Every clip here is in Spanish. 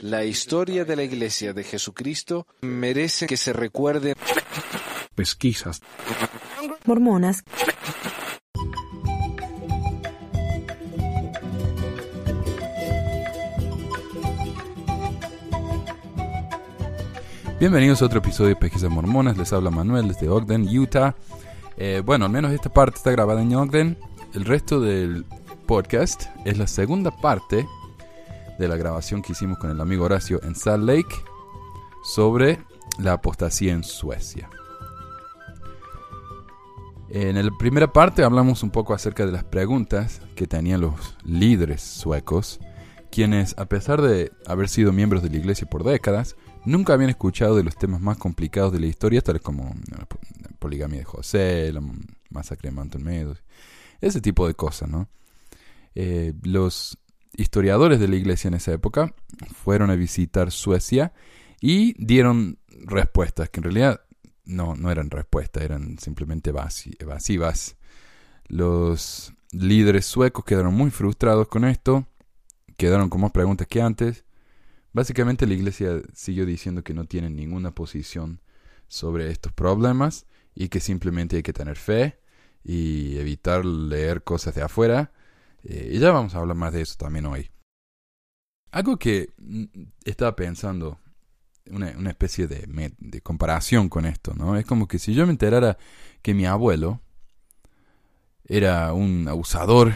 La historia de la Iglesia de Jesucristo merece que se recuerde. Pesquisas. Mormonas. Bienvenidos a otro episodio de Pesquisas Mormonas. Les habla Manuel desde Ogden, Utah. Eh, bueno, al menos esta parte está grabada en Ogden. El resto del podcast es la segunda parte de la grabación que hicimos con el amigo Horacio en Salt Lake sobre la apostasía en Suecia. En la primera parte hablamos un poco acerca de las preguntas que tenían los líderes suecos, quienes a pesar de haber sido miembros de la iglesia por décadas, nunca habían escuchado de los temas más complicados de la historia, tales como la poligamia de José, la masacre de Manton ese tipo de cosas, ¿no? Eh, los historiadores de la iglesia en esa época fueron a visitar Suecia y dieron respuestas que en realidad no, no eran respuestas, eran simplemente evasivas. Los líderes suecos quedaron muy frustrados con esto, quedaron con más preguntas que antes. Básicamente la iglesia siguió diciendo que no tienen ninguna posición sobre estos problemas y que simplemente hay que tener fe y evitar leer cosas de afuera. Eh, y ya vamos a hablar más de eso también hoy. Algo que mm, estaba pensando una, una especie de, de, comparación con esto, ¿no? Es como que si yo me enterara que mi abuelo era un abusador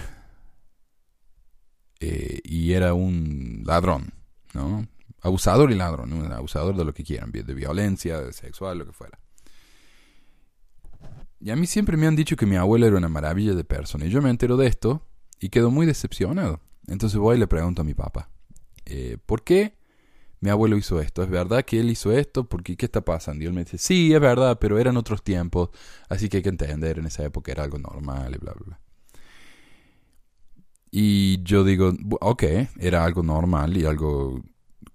eh, y era un ladrón, ¿no? Abusador y ladrón, un abusador de lo que quieran, de violencia, sexual, lo que fuera. Y a mí siempre me han dicho que mi abuelo era una maravilla de persona. Y yo me entero de esto y quedo muy decepcionado. Entonces voy y le pregunto a mi papá, eh, ¿por qué mi abuelo hizo esto. ¿Es verdad que él hizo esto? Porque ¿qué está pasando? Y él me dice, sí, es verdad, pero eran otros tiempos, así que hay que entender, en esa época era algo normal y bla, bla, bla. Y yo digo, ok, era algo normal y algo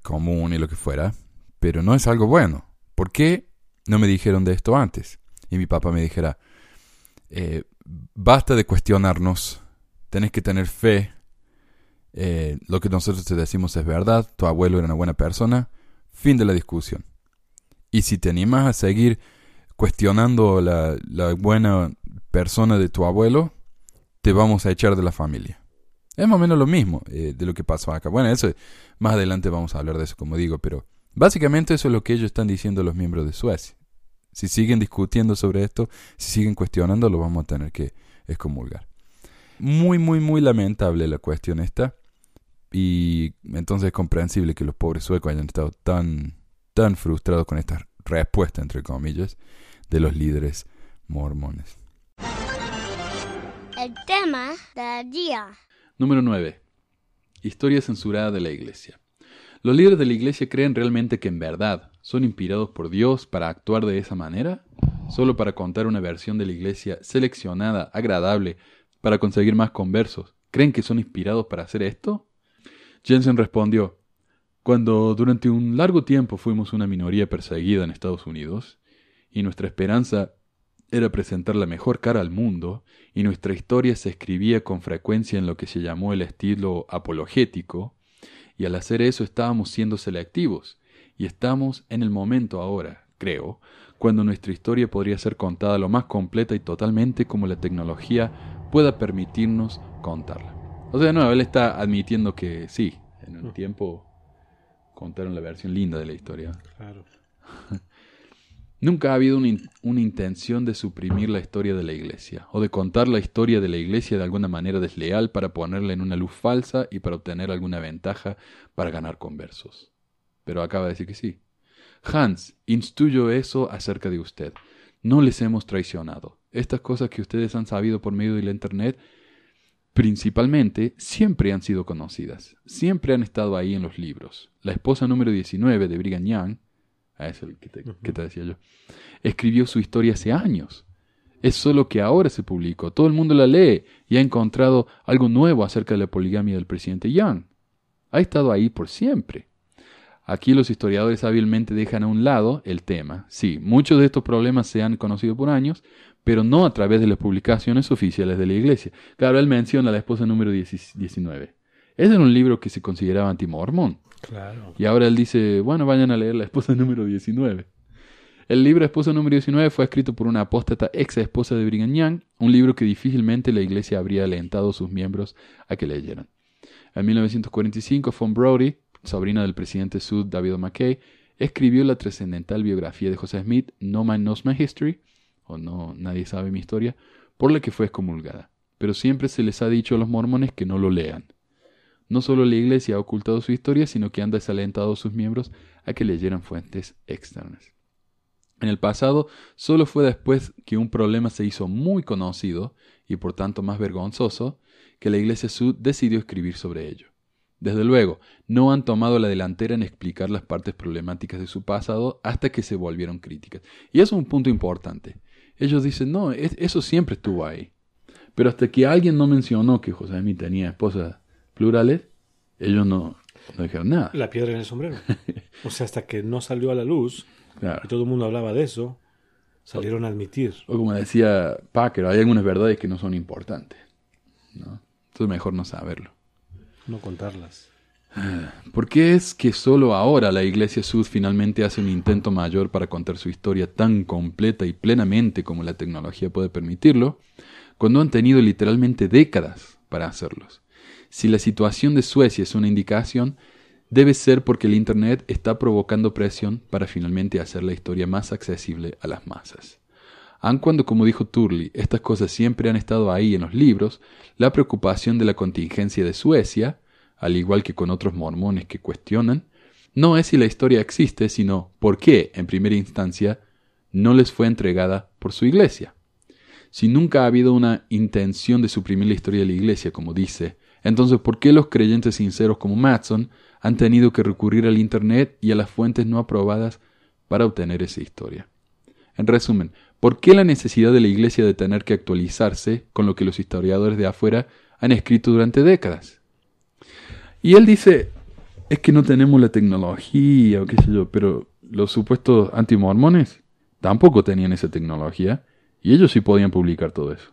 común y lo que fuera, pero no es algo bueno. ¿Por qué no me dijeron de esto antes? Y mi papá me dijera, eh, basta de cuestionarnos, tenés que tener fe eh, lo que nosotros te decimos es verdad, tu abuelo era una buena persona, fin de la discusión. Y si te animas a seguir cuestionando la, buena persona de tu abuelo, te vamos a echar de la familia. Es más o menos lo mismo eh, de lo que pasó acá. Bueno, eso más adelante vamos a hablar de eso, como digo, pero básicamente eso es lo que ellos están diciendo los miembros de Suecia. Si siguen discutiendo sobre esto, si siguen cuestionando, lo vamos a tener que excomulgar. Muy, muy, muy lamentable la cuestión esta. Y entonces es comprensible que los pobres suecos hayan estado tan, tan frustrados con esta respuesta, entre comillas, de los líderes mormones. El tema del día. Número 9. Historia censurada de la Iglesia. ¿Los líderes de la Iglesia creen realmente que en verdad son inspirados por Dios para actuar de esa manera? ¿Solo para contar una versión de la Iglesia seleccionada, agradable, para conseguir más conversos? ¿Creen que son inspirados para hacer esto? Jensen respondió, Cuando durante un largo tiempo fuimos una minoría perseguida en Estados Unidos, y nuestra esperanza era presentar la mejor cara al mundo, y nuestra historia se escribía con frecuencia en lo que se llamó el estilo apologético, y al hacer eso estábamos siendo selectivos, y estamos en el momento ahora, creo, cuando nuestra historia podría ser contada lo más completa y totalmente como la tecnología pueda permitirnos contarla. O sea, no, él está admitiendo que sí, en un tiempo contaron la versión linda de la historia. Claro. Nunca ha habido una, una, intención de suprimir la historia de la iglesia, o de contar la historia de la iglesia de alguna manera desleal para ponerla en una luz falsa y para obtener alguna ventaja para ganar conversos. Pero acaba de decir que sí. Hans, instruyo eso acerca de usted. No les hemos traicionado. Estas cosas que ustedes han sabido por medio de la Internet principalmente, siempre han sido conocidas, siempre han estado ahí en los libros. La esposa número 19 de Brigham Young, ah, es el que te, que te decía yo, escribió su historia hace años. Es solo que ahora se publicó, todo el mundo la lee y ha encontrado algo nuevo acerca de la poligamia del presidente Young. Ha estado ahí por siempre. Aquí los historiadores hábilmente dejan a un lado el tema. Sí, muchos de estos problemas se han conocido por años, pero no a través de las publicaciones oficiales de la iglesia. Claro, él menciona a la esposa número 19. Ese era un libro que se consideraba antimormón. Claro. Y ahora él dice, bueno, vayan a leer La esposa número 19. El libro Esposa número 19 fue escrito por una apóstata ex esposa de Brigham Young, un libro que difícilmente la iglesia habría alentado a sus miembros a que leyeran. En 1945, Von Brody, sobrina del presidente Sud David McKay, escribió la trascendental biografía de José Smith, No Man Knows My History, o No Nadie Sabe Mi Historia, por la que fue excomulgada. Pero siempre se les ha dicho a los mormones que no lo lean. No solo la iglesia ha ocultado su historia, sino que han desalentado a sus miembros a que leyeran fuentes externas. En el pasado, solo fue después que un problema se hizo muy conocido y por tanto más vergonzoso, que la Iglesia Sud decidió escribir sobre ello. Desde luego, no han tomado la delantera en explicar las partes problemáticas de su pasado hasta que se volvieron críticas. Y eso es un punto importante. Ellos dicen, no, eso siempre estuvo ahí. Pero hasta que alguien no mencionó que José Smith tenía esposas plurales, ellos no, no dijeron nada. La piedra en el sombrero. o sea, hasta que no salió a la luz, y todo el mundo hablaba de eso, salieron a admitir. O como decía Packer, hay algunas verdades que no son importantes. ¿no? Entonces mejor no saberlo. No contarlas. ¿Por qué es que solo ahora la Iglesia Sud finalmente hace un intento mayor para contar su historia tan completa y plenamente como la tecnología puede permitirlo, cuando han tenido literalmente décadas para hacerlos? Si la situación de Suecia es una indicación, debe ser porque el Internet está provocando presión para finalmente hacer la historia más accesible a las masas. Aun cuando, como dijo Turley, estas cosas siempre han estado ahí en los libros, la preocupación de la contingencia de Suecia, al igual que con otros mormones que cuestionan, no es si la historia existe, sino por qué, en primera instancia, no les fue entregada por su iglesia. Si nunca ha habido una intención de suprimir la historia de la iglesia, como dice, entonces ¿por qué los creyentes sinceros como Matson han tenido que recurrir al Internet y a las fuentes no aprobadas para obtener esa historia. En resumen, ¿por qué la necesidad de la Iglesia de tener que actualizarse con lo que los historiadores de afuera han escrito durante décadas? Y él dice, es que no tenemos la tecnología o qué sé yo, pero los supuestos antimormones tampoco tenían esa tecnología y ellos sí podían publicar todo eso.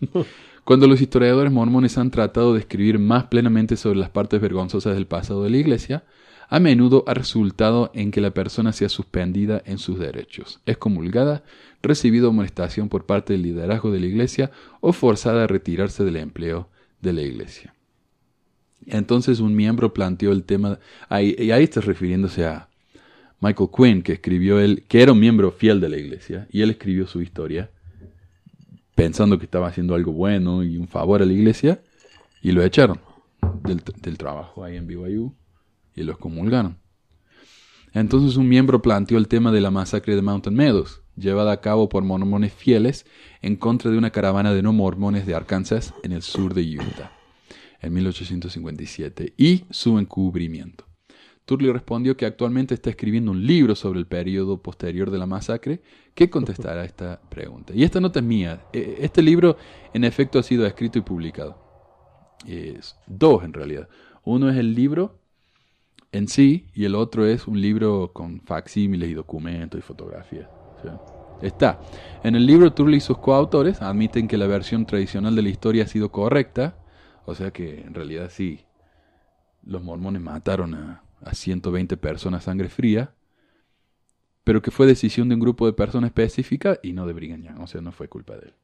Cuando los historiadores mormones han tratado de escribir más plenamente sobre las partes vergonzosas del pasado de la Iglesia, a menudo ha resultado en que la persona sea suspendida en sus derechos, excomulgada, recibido amonestación por parte del liderazgo de la Iglesia o forzada a retirarse del empleo de la Iglesia. Entonces un miembro planteó el tema, y ahí está refiriéndose a Michael Quinn, que escribió él, que era un miembro fiel de la Iglesia, y él escribió su historia pensando que estaba haciendo algo bueno y un favor a la iglesia, y lo echaron del, trabajo ahí en BYU y los comulgaron. Entonces un miembro planteó el tema de la masacre de Mountain Meadows, llevada a cabo por mormones fieles en contra de una caravana de no mormones de Arkansas en el sur de Utah, en 1857, y su encubrimiento. Turley respondió que actualmente está escribiendo un libro sobre el periodo posterior de la masacre que contestará esta pregunta. Y esta nota es mía. E, este libro, en efecto, ha sido escrito y publicado. Es dos, en realidad. Uno es el libro en sí y el otro es un libro con facsímiles y documentos y fotografías. está. En el libro, Turley y sus coautores admiten que la versión tradicional de la historia ha sido correcta, o sea que en realidad sí, los mormones mataron a, a 120 personas sangre fría, pero que fue decisión de un grupo de personas específica y no de Brigham Young, o sea, no fue culpa de él.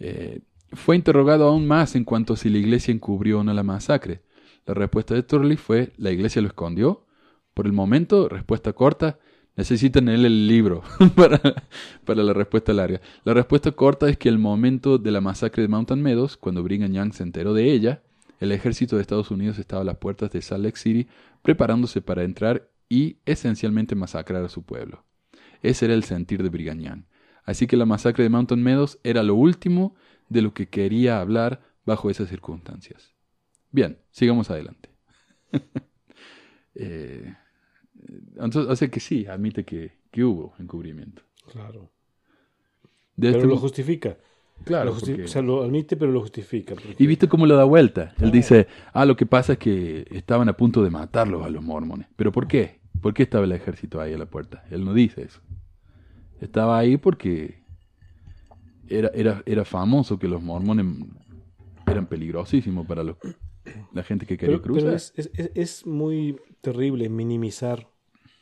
Eh, fue interrogado aún más en cuanto a si la iglesia encubrió o no la masacre. La respuesta de Turley fue, la iglesia lo escondió. Por el momento, respuesta corta, necesitan él el libro para, para, la respuesta larga. La respuesta corta es que el momento de la masacre de Mountain Meadows, cuando Brigham Young se enteró de ella, el ejército de Estados Unidos estaba a las puertas de Salt Lake City preparándose para entrar y esencialmente masacrar a su pueblo. Ese era el sentir de Brigham Así que la masacre de Mountain Meadows era lo último de lo que quería hablar bajo esas circunstancias. Bien, sigamos adelante. eh, entonces, hace que sí, admite que, que hubo encubrimiento. Claro. Pero este lo justifica. Claro. O sea, lo admite, pero lo justifica. Y viste cómo lo da vuelta. Él dice, ah, lo que pasa es que estaban a punto de matarlos a los mormones. ¿Pero por qué? ¿Por qué estaba el ejército ahí a la puerta? Él no dice eso. Estaba ahí porque era, era, era famoso que los mormones eran peligrosísimos para los la gente que quería cruzar. Pero es, es, es, muy terrible minimizar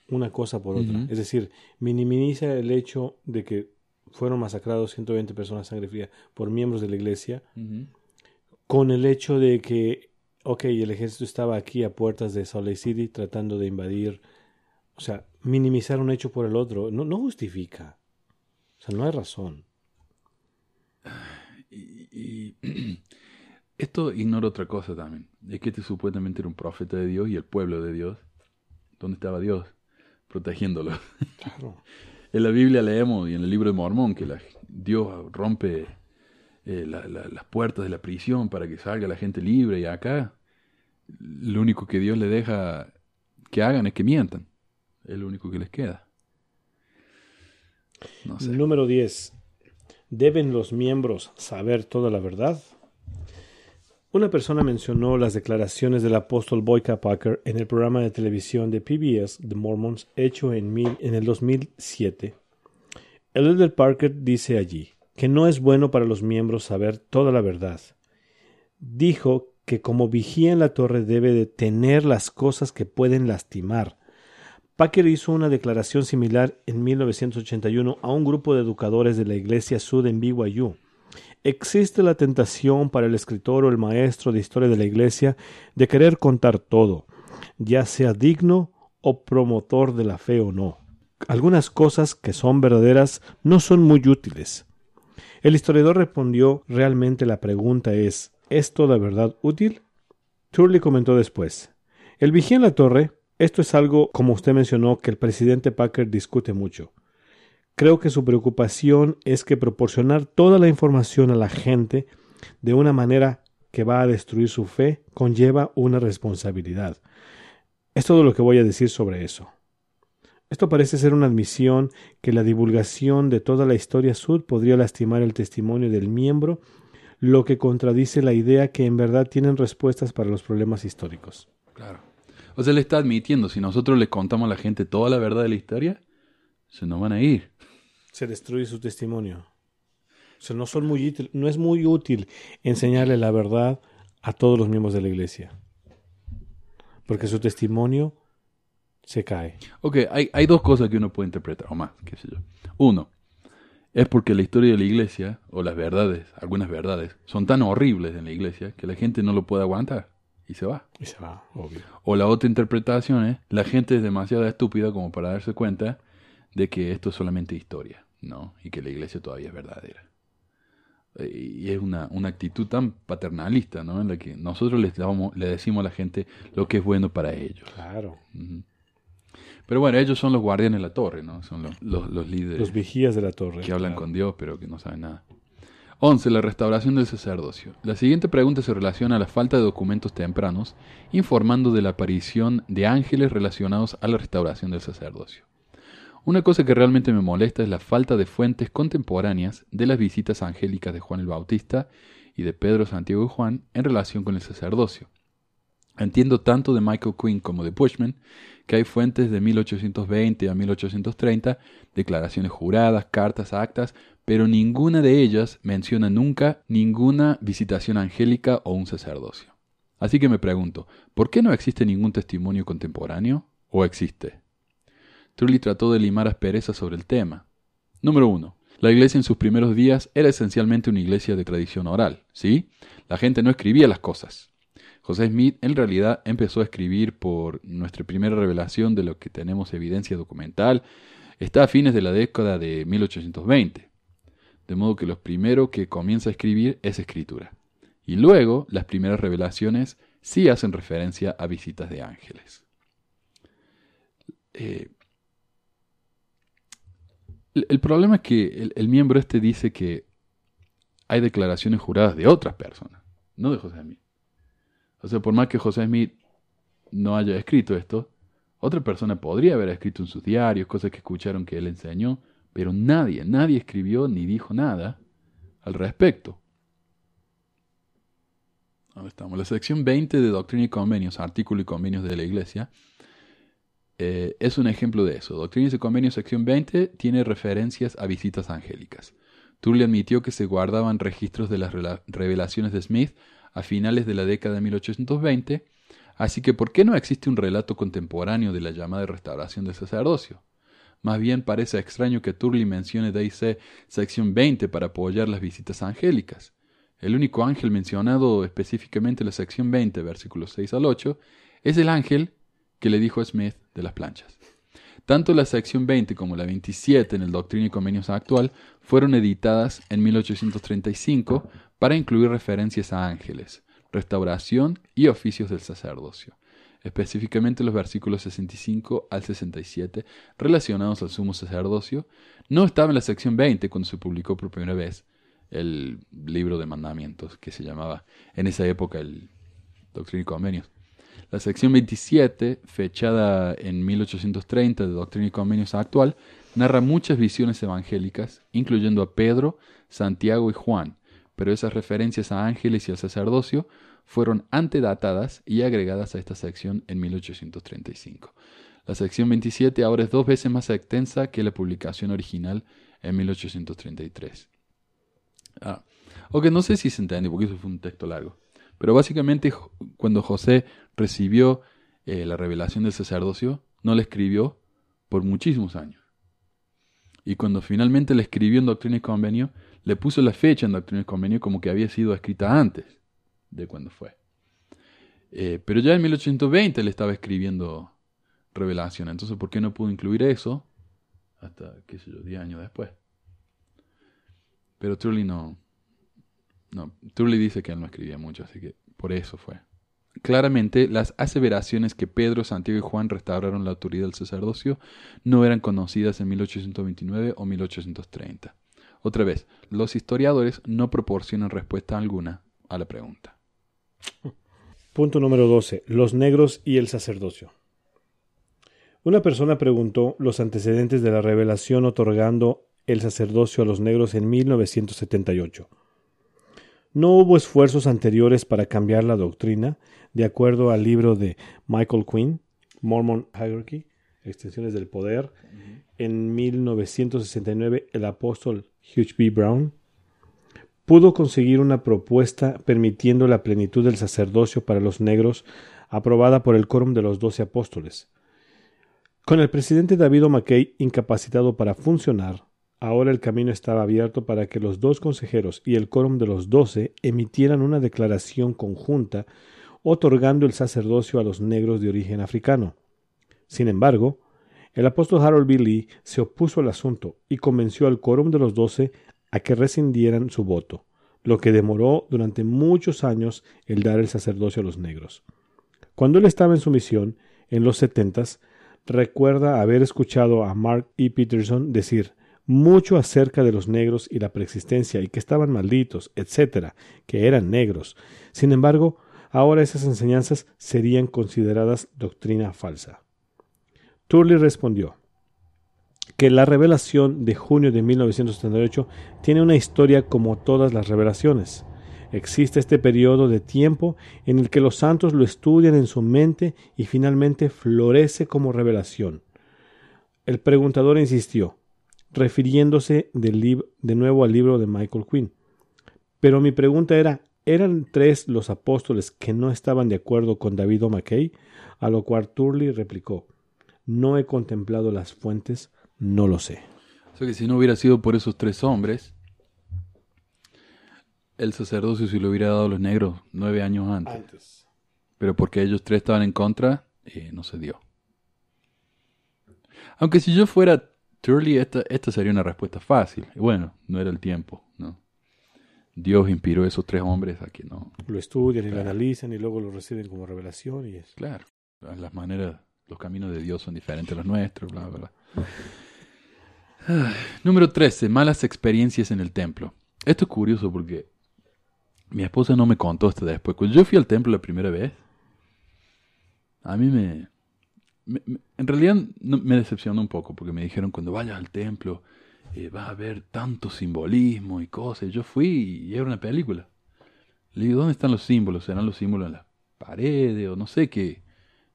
una cosa por otra. Es decir, minimiza el hecho de que fueron masacrados 120 personas sangre fría por miembros de la iglesia, con el hecho de que, ok, el ejército estaba aquí a puertas de Salt Lake City tratando de invadir. O sea, minimizar un hecho por el otro no, no justifica. O sea, no hay razón. Y, esto ignora otra cosa también. Es que este supuestamente era un profeta de Dios y el pueblo de Dios. ¿Dónde estaba Dios? Protegiéndolo. Claro. en la Biblia leemos y en el libro de Mormón que Dios rompe eh, las puertas de la prisión para que salga la gente libre y acá lo único que Dios le deja que hagan es que mientan. Es lo único que les queda. Número 10. ¿Deben los miembros saber toda la verdad? Una persona mencionó las declaraciones del apóstol Boyka Packer en el programa de televisión de PBS The Mormons hecho en, mil, en el 2007. El elder Parker dice allí que no es bueno para los miembros saber toda la verdad. Dijo que como vigía en la torre debe de tener las cosas que pueden lastimar, Packer hizo una declaración similar en 1981 a un grupo de educadores de la Iglesia Sud en BYU. Existe la tentación para el escritor o el maestro de historia de la Iglesia de querer contar todo, ya sea digno o promotor de la fe o no. Algunas cosas que son verdaderas no son muy útiles. El historiador respondió realmente la pregunta es ¿es toda verdad útil? Turley comentó después El vigía en la torre esto es algo, como usted mencionó, que el presidente Packer discute mucho. Creo que su preocupación es que proporcionar toda la información a la gente de una manera que va a destruir su fe conlleva una responsabilidad. Es todo lo que voy a decir sobre eso. Esto parece ser una admisión que la divulgación de toda la historia sud podría lastimar el testimonio del miembro, lo que contradice la idea que en verdad tienen respuestas para los problemas históricos. Claro. O sea, le está admitiendo, si nosotros le contamos a la gente toda la verdad de la historia, se nos van a ir. Se destruye su testimonio. O sea, no, son muy no es muy útil enseñarle la verdad a todos los miembros de la iglesia. Porque su testimonio se cae. Ok, hay, hay dos cosas que uno puede interpretar, o más, qué sé yo. Uno, es porque la historia de la iglesia, o las verdades, algunas verdades, son tan horribles en la iglesia que la gente no lo puede aguantar y se va. Y se va, obvio. O la otra interpretación es, la gente es demasiado estúpida como para darse cuenta de que esto es solamente historia, ¿no? Y que la iglesia todavía es verdadera. Y es una, una actitud tan paternalista, ¿no? En la que nosotros les le decimos a la gente lo que es bueno para ellos. Claro. Pero bueno, ellos son los guardianes de la torre, ¿no? Son los, los, líderes. Los vigías de la torre. Que hablan con Dios, pero que no saben nada. 11. La restauración del sacerdocio. La siguiente pregunta se relaciona a la falta de documentos tempranos informando de la aparición de ángeles relacionados a la restauración del sacerdocio. Una cosa que realmente me molesta es la falta de fuentes contemporáneas de las visitas angélicas de Juan el Bautista y de Pedro, Santiago y Juan en relación con el sacerdocio. Entiendo tanto de Michael Quinn como de Bushman que hay fuentes de 1820 a 1830, declaraciones juradas, cartas, actas, pero ninguna de ellas menciona nunca ninguna visitación angélica o un sacerdocio. Así que me pregunto, ¿por qué no existe ningún testimonio contemporáneo? ¿O existe? Trulli trató de limar asperezas sobre el tema. Número 1. La iglesia en sus primeros días era esencialmente una iglesia de tradición oral, ¿sí? La gente no escribía las cosas. José Smith en realidad empezó a escribir por nuestra primera revelación de lo que tenemos evidencia documental, está a fines de la década de 1820 de modo que lo primero que comienza a escribir es escritura. Y luego las primeras revelaciones sí hacen referencia a visitas de ángeles. Eh, el, problema es que el, miembro este dice que hay declaraciones juradas de otras personas, no de José Smith. O sea, por más que José Smith no haya escrito esto, otra persona podría haber escrito en sus diarios cosas que escucharon que él enseñó, pero nadie, nadie escribió ni dijo nada al respecto. Ahora estamos. La sección 20 de Doctrina y Convenios, artículo y convenios de la Iglesia, eh, es un ejemplo de eso. Doctrina y Convenios, sección 20, tiene referencias a visitas angélicas. Turley admitió que se guardaban registros de las revelaciones de Smith a finales de la década de 1820, así que ¿por qué no existe un relato contemporáneo de la llamada restauración del sacerdocio? Más bien parece extraño que Turley mencione D.I.C. sección 20 para apoyar las visitas angélicas. El único ángel mencionado específicamente en la sección 20, versículos 6 al 8, es el ángel que le dijo Smith de las planchas. Tanto la sección 20 como la 27 en el Doctrina y Convenios actual fueron editadas en 1835 para incluir referencias a ángeles, restauración y oficios del sacerdocio, específicamente los versículos 65 al 67 relacionados al sumo sacerdocio, no estaba en la sección 20 cuando se publicó por primera vez el libro de mandamientos que se llamaba en esa época el Doctrina y Convenios. La sección 27, fechada en 1830 de Doctrina y Convenios actual, narra muchas visiones evangélicas, incluyendo a Pedro, Santiago y Juan, pero esas referencias a ángeles y al sacerdocio fueron antedatadas y agregadas a esta sección en 1835. La sección 27 ahora es dos veces más extensa que la publicación original en 1833. Ah, ok, no sé si se entiende porque eso fue un texto largo. Pero básicamente cuando José recibió eh, la revelación del sacerdocio, no la escribió por muchísimos años. Y cuando finalmente la escribió en Doctrina y Convenio, le puso la fecha en Doctrina y Convenio como que había sido escrita antes de cuando fue. Eh, pero ya en 1820 le estaba escribiendo revelación. Entonces, ¿por qué no pudo incluir eso hasta, qué sé yo, 10 años después? Pero Turley no, no, Turley dice que él no escribía mucho, así que por eso fue. Claramente, las aseveraciones que Pedro, Santiago y Juan restauraron la autoridad del sacerdocio no eran conocidas en 1829 o 1830. Otra vez, los historiadores no proporcionan respuesta alguna a la pregunta. Punto número 12. Los negros y el sacerdocio. Una persona preguntó los antecedentes de la revelación otorgando el sacerdocio a los negros en 1978. No hubo esfuerzos anteriores para cambiar la doctrina, de acuerdo al libro de Michael Quinn, Mormon Hierarchy, Extensiones del Poder. En 1969, el apóstol Hugh B. Brown pudo conseguir una propuesta permitiendo la plenitud del sacerdocio para los negros aprobada por el Quórum de los Doce Apóstoles. Con el presidente David McKay incapacitado para funcionar, Ahora el camino estaba abierto para que los dos consejeros y el quórum de los doce emitieran una declaración conjunta otorgando el sacerdocio a los negros de origen africano. Sin embargo, el apóstol Harold B. Lee se opuso al asunto y convenció al quórum de los doce a que rescindieran su voto, lo que demoró durante muchos años el dar el sacerdocio a los negros. Cuando él estaba en su misión, en los setentas, recuerda haber escuchado a Mark E. Peterson decir mucho acerca de los negros y la preexistencia y que estaban malditos, etcétera, que eran negros. Sin embargo, ahora esas enseñanzas serían consideradas doctrina falsa. Turley respondió que la revelación de junio de 1978 tiene una historia como todas las revelaciones. Existe este periodo de tiempo en el que los santos lo estudian en su mente y finalmente florece como revelación. El preguntador insistió, refiriéndose de nuevo al libro de Michael Quinn. Pero mi pregunta era, ¿eran tres los apóstoles que no estaban de acuerdo con David O'Mackey? A lo cual Turley replicó, no he contemplado las fuentes, no lo sé. O sea que si no hubiera sido por esos tres hombres, el sacerdocio se lo hubiera dado a los negros nueve años antes. Pero porque ellos tres estaban en contra, eh, no se dio. Aunque si yo fuera Surely esta, esta sería una respuesta fácil. Bueno, no era el tiempo, ¿no? Dios inspiró a esos tres hombres a que no... Lo estudian y lo analizan y luego lo reciben como revelación y es... Claro, las maneras, los caminos de Dios son diferentes a los nuestros, bla, bla, bla. número 13. Malas experiencias en el templo. Esto es curioso porque mi esposa no me contó esto después. Cuando yo fui al templo la primera vez, a mí me, en realidad me decepcionó un poco porque me dijeron cuando vayas al templo eh, vas a ver tanto simbolismo y cosas. Yo fui y era una película. Le digo, ¿dónde están los símbolos? ¿Serán los símbolos en las paredes o no sé qué?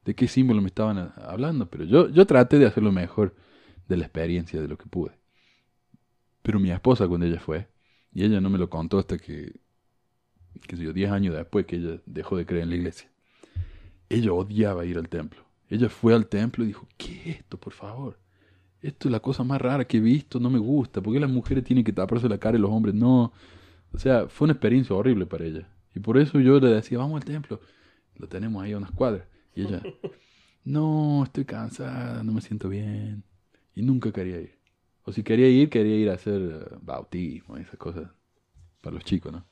¿De qué símbolo me estaban hablando? Pero yo, yo traté de hacer lo mejor de la experiencia, de lo que pude. Pero mi esposa cuando ella fue, y ella no me lo contó hasta que qué sé yo, 10 años después que ella dejó de creer en la iglesia. Ella odiaba ir al templo. Ella fue al templo y dijo, ¿qué es esto, por favor? Esto es la cosa más rara que he visto, no me gusta. ¿Por qué las mujeres tienen que taparse la cara y los hombres no? O sea, fue una experiencia horrible para ella. Y por eso yo le decía, vamos al templo. Lo tenemos ahí a unas cuadras. Y ella, no, estoy cansada, no me siento bien. Y nunca quería ir. O si quería ir, quería ir a hacer eh, bautismo, esas cosas. Para los chicos, ¿no?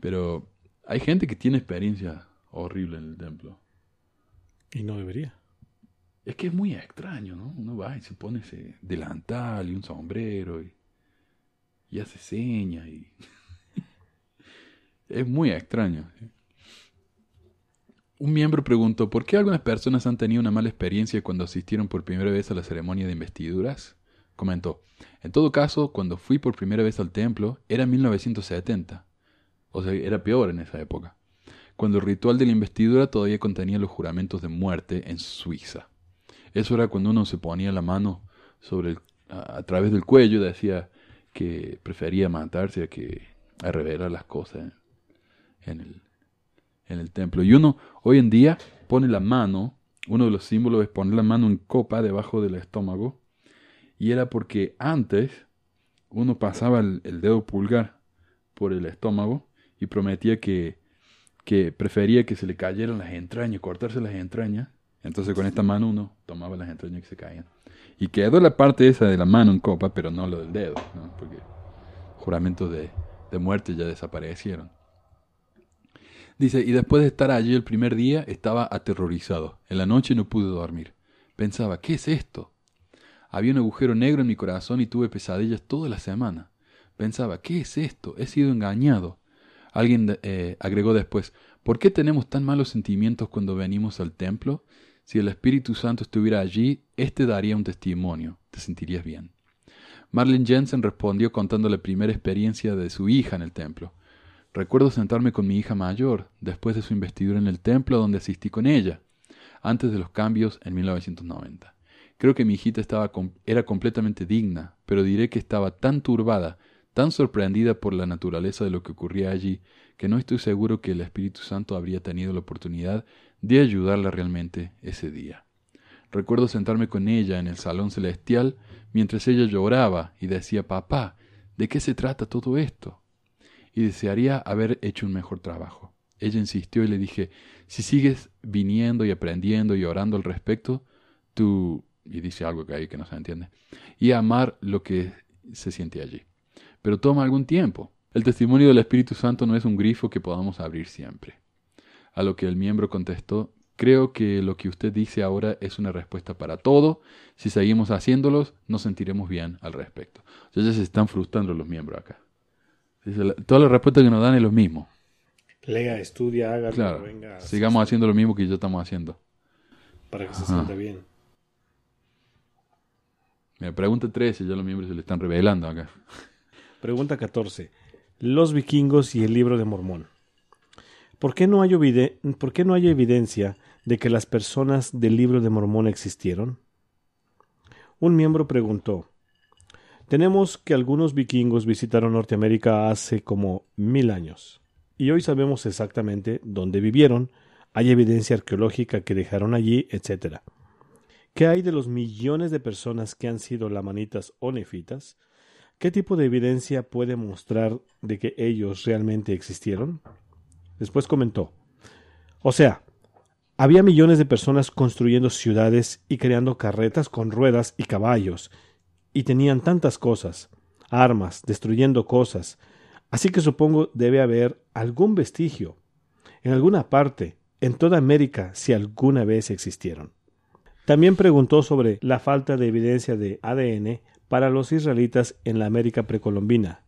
Pero hay gente que tiene experiencia horrible en el templo. Y no debería. Es que es muy extraño, ¿no? Uno va y se pone ese delantal y un sombrero y, hace señas y... es muy extraño. Un miembro preguntó, ¿por qué algunas personas han tenido una mala experiencia cuando asistieron por primera vez a la ceremonia de investiduras? Comentó, en todo caso, cuando fui por primera vez al templo, era 1970. O sea, era peor en esa época. Cuando el ritual de la investidura todavía contenía los juramentos de muerte en Suiza. Eso era cuando uno se ponía la mano sobre a, través del cuello y decía que prefería matarse a que a revelar las cosas en el, templo. Y uno hoy en día pone la mano, uno de los símbolos es poner la mano en copa debajo del estómago, y era porque antes uno pasaba el dedo pulgar por el estómago y prometía que, que prefería que se le cayeran las entrañas, cortarse las entrañas. Entonces con esta mano uno tomaba las entrañas que se caían. Y quedó la parte esa de la mano en copa, pero no lo del dedo, ¿no? porque juramentos de, de muerte ya desaparecieron. Dice, y después de estar allí el primer día, estaba aterrorizado. En la noche no pude dormir. Pensaba, ¿qué es esto? Había un agujero negro en mi corazón y tuve pesadillas toda la semana. Pensaba, ¿qué es esto? He sido engañado. Alguien eh, agregó después, ¿por qué tenemos tan malos sentimientos cuando venimos al templo? Si el Espíritu Santo estuviera allí, éste daría un testimonio. Te sentirías bien. Marlene Jensen respondió contando la primera experiencia de su hija en el templo. Recuerdo sentarme con mi hija mayor, después de su investidura en el templo donde asistí con ella, antes de los cambios en 1990. Creo que mi hijita estaba era completamente digna, pero diré que estaba tan turbada, tan sorprendida por la naturaleza de lo que ocurría allí, que no estoy seguro que el Espíritu Santo habría tenido la oportunidad de ayudarla realmente ese día. Recuerdo sentarme con ella en el salón celestial mientras ella lloraba y decía Papá, ¿de qué se trata todo esto? y desearía haber hecho un mejor trabajo. Ella insistió y le dije, si sigues viniendo y aprendiendo y orando al respecto, tú, y dice algo que ahí que no se entiende, y amar lo que se siente allí. Pero toma algún tiempo. El testimonio del Espíritu Santo no es un grifo que podamos abrir siempre. A lo que el miembro contestó, creo que lo que usted dice ahora es una respuesta para todo. Si seguimos haciéndolos, nos sentiremos bien al respecto. O sea, ya se están frustrando los miembros acá. Todas las respuestas que nos dan es lo mismo. Lea, estudia, haga, claro. venga. Sigamos haciendo lo mismo que ya estamos haciendo. Para que se sienta bien. Me pregunta 13, ya los miembros se le están revelando acá. Pregunta 14. Los vikingos y el libro de Mormón. ¿Por qué no hay, ¿por qué no hay evidencia de que las personas del libro de Mormón existieron? Un miembro preguntó, tenemos que algunos vikingos visitaron Norteamérica hace como mil años, y hoy sabemos exactamente dónde vivieron, hay evidencia arqueológica que dejaron allí, etc. ¿Qué hay de los millones de personas que han sido lamanitas o nefitas? ¿Qué tipo de evidencia puede mostrar de que ellos realmente existieron? Después comentó, o sea, había millones de personas construyendo ciudades y creando carretas con ruedas y caballos, y tenían tantas cosas, armas, destruyendo cosas, así que supongo debe haber algún vestigio, en alguna parte, en toda América, si alguna vez existieron. También preguntó sobre la falta de evidencia de ADN para los israelitas en la América precolombina.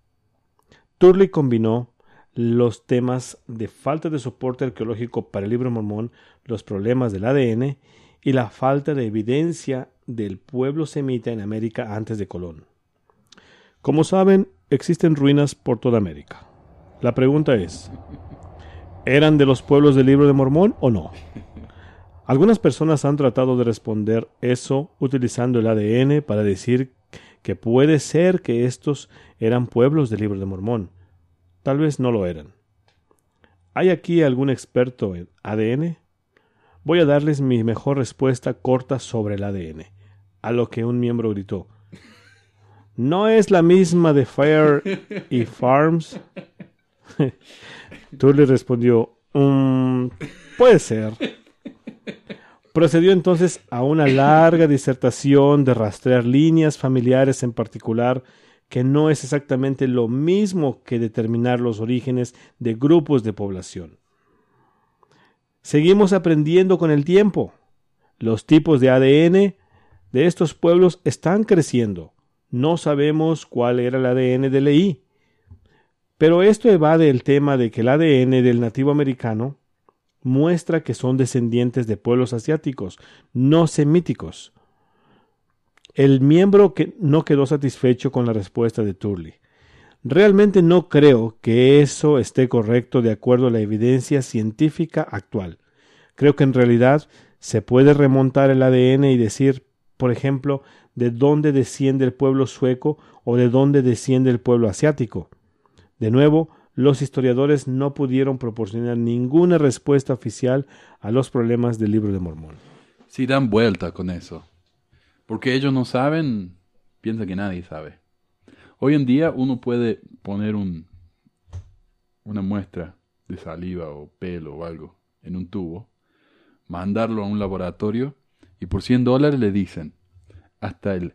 Turley combinó los temas de falta de soporte arqueológico para el libro mormón, los problemas del ADN y la falta de evidencia del pueblo semita en América antes de Colón. Como saben, existen ruinas por toda América. La pregunta es, ¿eran de los pueblos del libro de Mormón o no? Algunas personas han tratado de responder eso utilizando el ADN para decir que puede ser que estos eran pueblos del libro de Mormón. Tal vez no lo eran. ¿Hay aquí algún experto en ADN? Voy a darles mi mejor respuesta corta sobre el ADN, a lo que un miembro gritó. ¿No es la misma de Fire y Farms? Turley respondió, "Mm, puede ser. Procedió entonces a una larga disertación de rastrear líneas familiares en particular, que no es exactamente lo mismo que determinar los orígenes de grupos de población. Seguimos aprendiendo con el tiempo. Los tipos de ADN de estos pueblos están creciendo. No sabemos cuál era el ADN de Leí. Pero esto evade el tema de que el ADN del nativo americano muestra que son descendientes de pueblos asiáticos, no semíticos. El miembro que no quedó satisfecho con la respuesta de Turley. Realmente no creo que eso esté correcto de acuerdo a la evidencia científica actual. Creo que en realidad se puede remontar el ADN y decir, por ejemplo, de dónde desciende el pueblo sueco o de dónde desciende el pueblo asiático. De nuevo, los historiadores no pudieron proporcionar ninguna respuesta oficial a los problemas del libro de Mormón. Sí, dan vuelta con eso. Porque ellos no saben, piensa que nadie sabe. Hoy en día uno puede poner un, una muestra de saliva o pelo o algo en un tubo, mandarlo a un laboratorio y por 100 dólares le dicen hasta el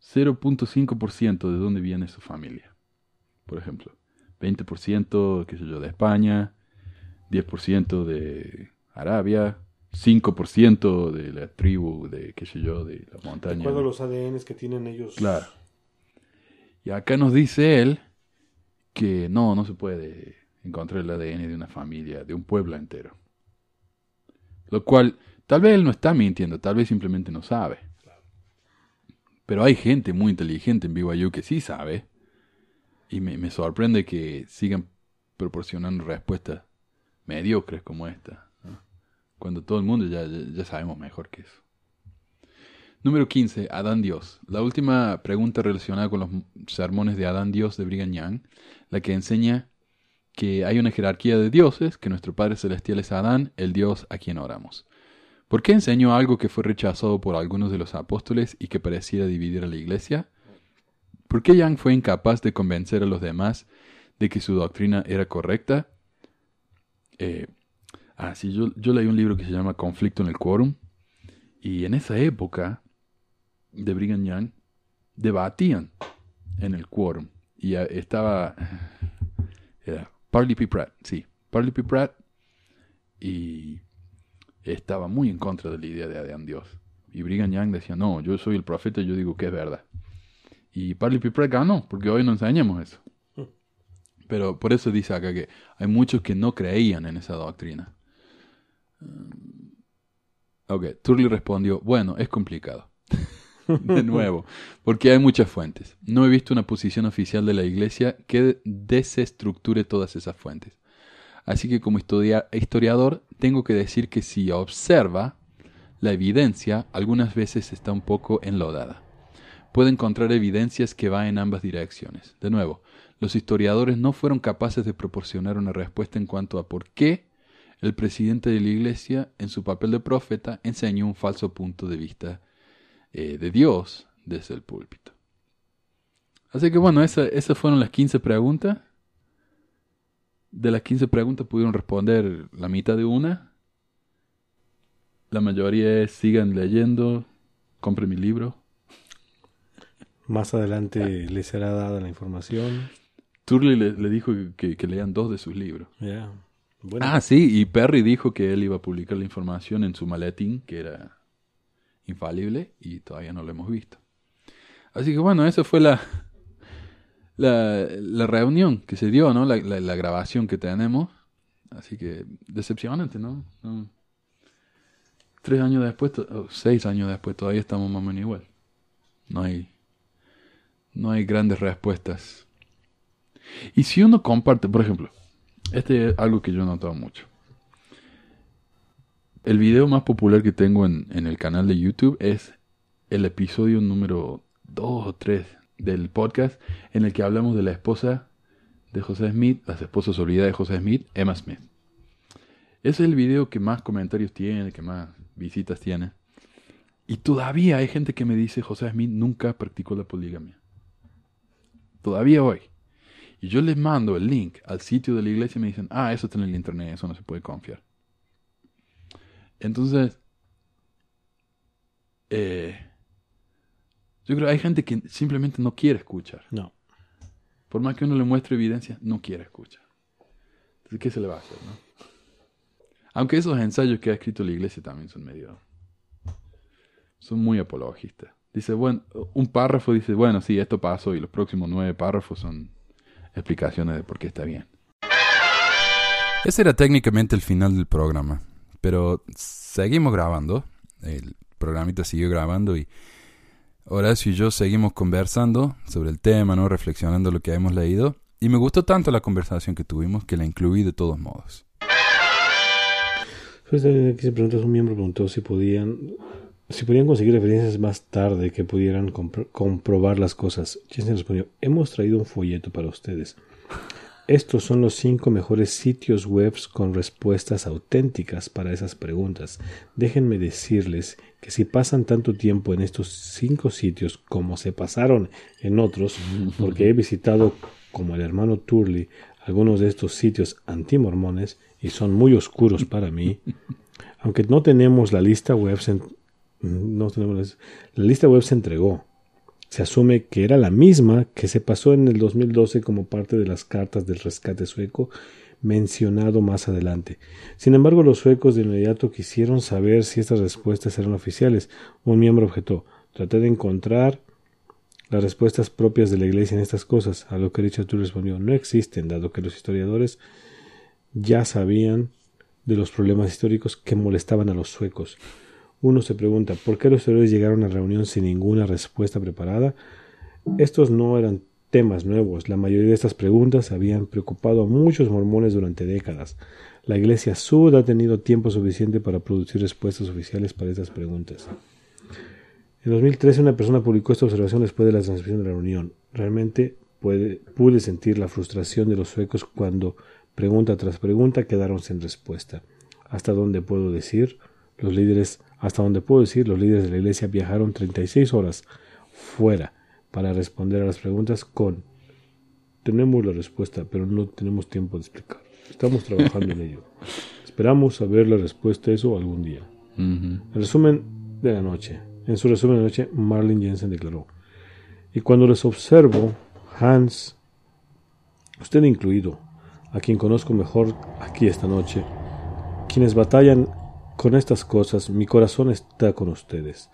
0.5% de dónde viene su familia. Por ejemplo, 20%, qué sé yo, de España, 10% de Arabia, 5% de la tribu de, qué sé yo, de la montaña. De acuerdo a los ADNs que tienen ellos. Claro. Y acá nos dice él que no, no se puede encontrar el ADN de una familia, de un pueblo entero. Lo cual, tal vez él no está mintiendo, tal vez simplemente no sabe. Pero hay gente muy inteligente en BYU que sí sabe. Y me, sorprende que sigan proporcionando respuestas mediocres como esta. Cuando todo el mundo ya, ya, ya sabemos mejor que eso. Número 15. Adán Dios. La última pregunta relacionada con los sermones de Adán Dios de Brigham Young, la que enseña que hay una jerarquía de dioses, que nuestro Padre Celestial es Adán, el Dios a quien oramos. ¿Por qué enseñó algo que fue rechazado por algunos de los apóstoles y que pareciera dividir a la iglesia? ¿Por qué Young fue incapaz de convencer a los demás de que su doctrina era correcta? Eh, ah, sí, yo, leí un libro que se llama Conflicto en el Quórum, y en esa época de Brigham Young debatían en el quórum. Y estaba. Era Parley P. Pratt, sí. Parley P. Pratt. Y estaba muy en contra de la idea de Adán Dios. Y Brigham Young decía: No, yo soy el profeta, yo digo que es verdad. Y Parley P. Pratt ganó, porque hoy no enseñamos eso. Pero por eso dice acá que hay muchos que no creían en esa doctrina. Ok, Turley respondió, bueno, es complicado. de nuevo, porque hay muchas fuentes. No he visto una posición oficial de la Iglesia que desestructure todas esas fuentes. Así que como historia- historiador tengo que decir que si observa la evidencia, algunas veces está un poco enlodada. Puede encontrar evidencias que van en ambas direcciones. De nuevo, los historiadores no fueron capaces de proporcionar una respuesta en cuanto a por qué el presidente de la iglesia, en su papel de profeta, enseñó un falso punto de vista eh, de Dios desde el púlpito. Así que bueno, esa- esas fueron las 15 preguntas. De las 15 preguntas pudieron responder la mitad de una. La mayoría es sigan leyendo, compren mi libro. Más adelante les será dada la información. Turley le, le dijo que, que lean dos de sus libros. Ya. Bueno, Ah, sí, y Perry dijo que él iba a publicar la información en su maletín, que era infalible, y todavía no lo hemos visto. Así que bueno, esa fue la, la, la reunión que se dio, ¿no? La, la- la grabación que tenemos. Así que decepcionante, ¿no? No. Tres años después, o seis años después, todavía estamos más o menos igual. No hay, no hay grandes respuestas. Y si uno comparte, por ejemplo, este es algo que yo he mucho. El video más popular que tengo en, en el canal de YouTube es el episodio número 2 o 3 del podcast en el que hablamos de la esposa de José Smith, las esposas olvidadas de José Smith, Emma Smith. Ese es el video que más comentarios tiene, que más visitas tiene. Y todavía hay gente que me dice, José Smith nunca practicó la poligamia. Todavía hoy. Y yo les mando el link al sitio de la iglesia y me dicen, ah, eso está en el internet, eso no se puede confiar. Entonces, eh, yo creo que hay gente que simplemente no quiere escuchar. No. Por más que uno le muestre evidencia, no quiere escuchar. Entonces, ¿qué se le va a hacer? No? Aunque esos ensayos que ha escrito la iglesia también son medio... Son muy apologistas. Dice, bueno, un párrafo dice, bueno, sí, esto pasó y los próximos nueve párrafos son explicaciones de por qué está bien. Ese era técnicamente el final del programa, pero seguimos grabando, el programita siguió grabando y Horacio y yo seguimos conversando sobre el tema, ¿no? reflexionando lo que hemos leído, y me gustó tanto la conversación que tuvimos que la incluí de todos modos. Pues, aquí se pregunta, un miembro preguntó si podían si podían conseguir referencias más tarde que pudieran comprobar las cosas. Jensen respondió, hemos traído un folleto para ustedes. Estos son los cinco mejores sitios web con respuestas auténticas para esas preguntas. Déjenme decirles que si pasan tanto tiempo en estos cinco sitios como se pasaron en otros, porque he visitado, como el hermano Turley, algunos de estos sitios antimormones y son muy oscuros para mí, aunque no tenemos la lista web no tenemos la lista web se entregó. Se asume que era la misma que se pasó en el 2012 como parte de las cartas del rescate sueco mencionado más adelante. Sin embargo, los suecos de inmediato quisieron saber si estas respuestas eran oficiales. Un miembro objetó, traté de encontrar las respuestas propias de la Iglesia en estas cosas, a lo que Richard respondió, no existen, dado que los historiadores ya sabían de los problemas históricos que molestaban a los suecos. Uno se pregunta, ¿por qué los héroes llegaron a la reunión sin ninguna respuesta preparada? Estos no eran temas nuevos. La mayoría de estas preguntas habían preocupado a muchos mormones durante décadas. La Iglesia Sud ha tenido tiempo suficiente para producir respuestas oficiales para estas preguntas. En 2013 una persona publicó esta observación después de la transmisión de la reunión. Realmente pude sentir la frustración de los suecos cuando pregunta tras pregunta quedaron sin respuesta. ¿Hasta dónde puedo decir? Los líderes hasta donde puedo decir, los líderes de la iglesia viajaron 36 horas fuera para responder a las preguntas con tenemos la respuesta, pero no tenemos tiempo de explicar. Estamos trabajando en ello. Esperamos saber la respuesta a eso algún día. El resumen de la noche. En su resumen de la noche, Marlin Jensen declaró, y cuando les observo, Hans, usted incluido, a quien conozco mejor aquí esta noche, quienes batallan con estas cosas mi corazón está con ustedes.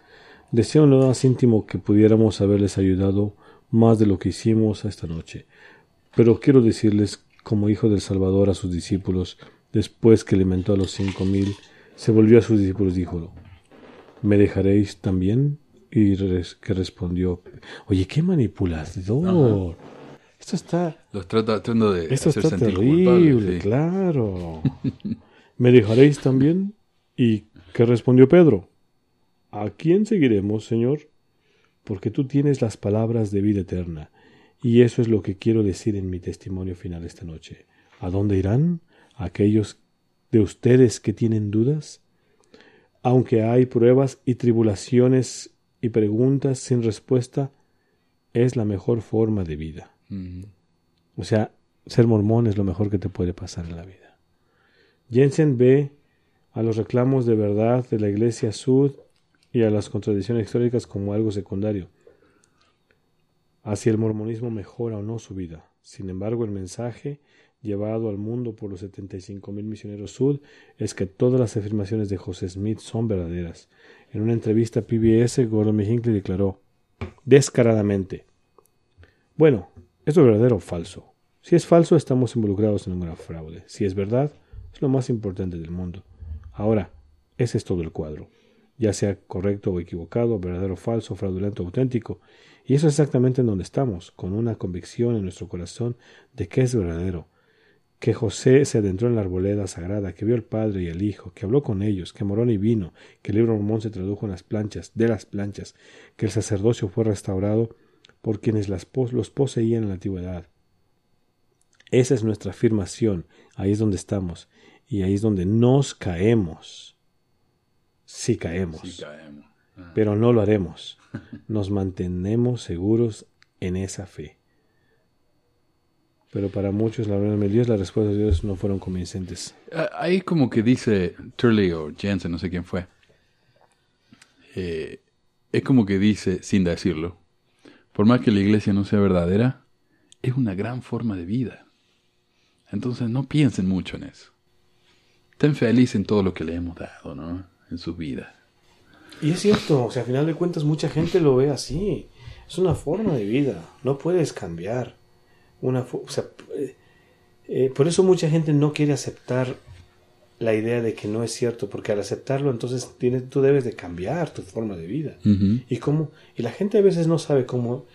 Deseo lo más íntimo que pudiéramos haberles ayudado más de lo que hicimos esta noche. Pero quiero decirles, como hijo del Salvador a sus discípulos, después que alimentó a los cinco mil, se volvió a sus discípulos y dijo, ¿me dejaréis también? Y que respondió, oye, qué manipulador. Esto está... Los tratando de Esto está terrible, claro. ¿Me dejaréis también? ¿Y qué respondió Pedro? ¿A quién seguiremos, Señor? Porque tú tienes las palabras de vida eterna. Y eso es lo que quiero decir en mi testimonio final esta noche. ¿A dónde irán aquellos de ustedes que tienen dudas? Aunque hay pruebas y tribulaciones y preguntas sin respuesta, es la mejor forma de vida. O sea, ser mormón es lo mejor que te puede pasar en la vida. Jensen ve a los reclamos de verdad de la Iglesia Sud y a las contradicciones históricas como algo secundario. Hacia el mormonismo mejora o no su vida. Sin embargo, el mensaje llevado al mundo por los 75 mil misioneros Sud es que todas las afirmaciones de José Smith son verdaderas. En una entrevista a PBS, Gordon B. Hinckley declaró descaradamente: Bueno, ¿esto es verdadero o falso? Si es falso, estamos involucrados en un gran fraude. Si es verdad, es lo más importante del mundo. Ahora, ese es todo el cuadro, ya sea correcto o equivocado, verdadero o falso, fraudulento o auténtico. Y eso es exactamente en donde estamos, con una convicción en nuestro corazón de que es verdadero, que José se adentró en la arboleda sagrada, que vio al Padre y al Hijo, que habló con ellos, que morón y vino, que el libro mormón se tradujo en las planchas, de las planchas, que el sacerdocio fue restaurado por quienes los poseían en la antigüedad. Esa es nuestra afirmación, ahí es donde estamos, Y ahí es donde nos caemos. Sí caemos. Sí caemos. Pero no lo haremos. Nos mantenemos seguros en esa fe. Pero para muchos, la verdad, Dios, las respuestas de Dios no fueron convincentes. Ah, Ahí como que dice Turley o Jensen, no sé quién fue. eh, es como que dice, sin decirlo, por más que la iglesia no sea verdadera, es una gran forma de vida. Entonces no piensen mucho en eso. Estén felices en todo lo que le hemos dado, ¿no? En sus vidas. Y es cierto, o sea, a final de cuentas mucha gente lo ve así. Es una forma de vida, no puedes cambiar. Una o sea, eh, eh, por eso mucha gente no quiere aceptar la idea de que no es cierto, porque al aceptarlo entonces tienes, tú debes de cambiar tu forma de vida. Y cómo, y la gente a veces no sabe cómo,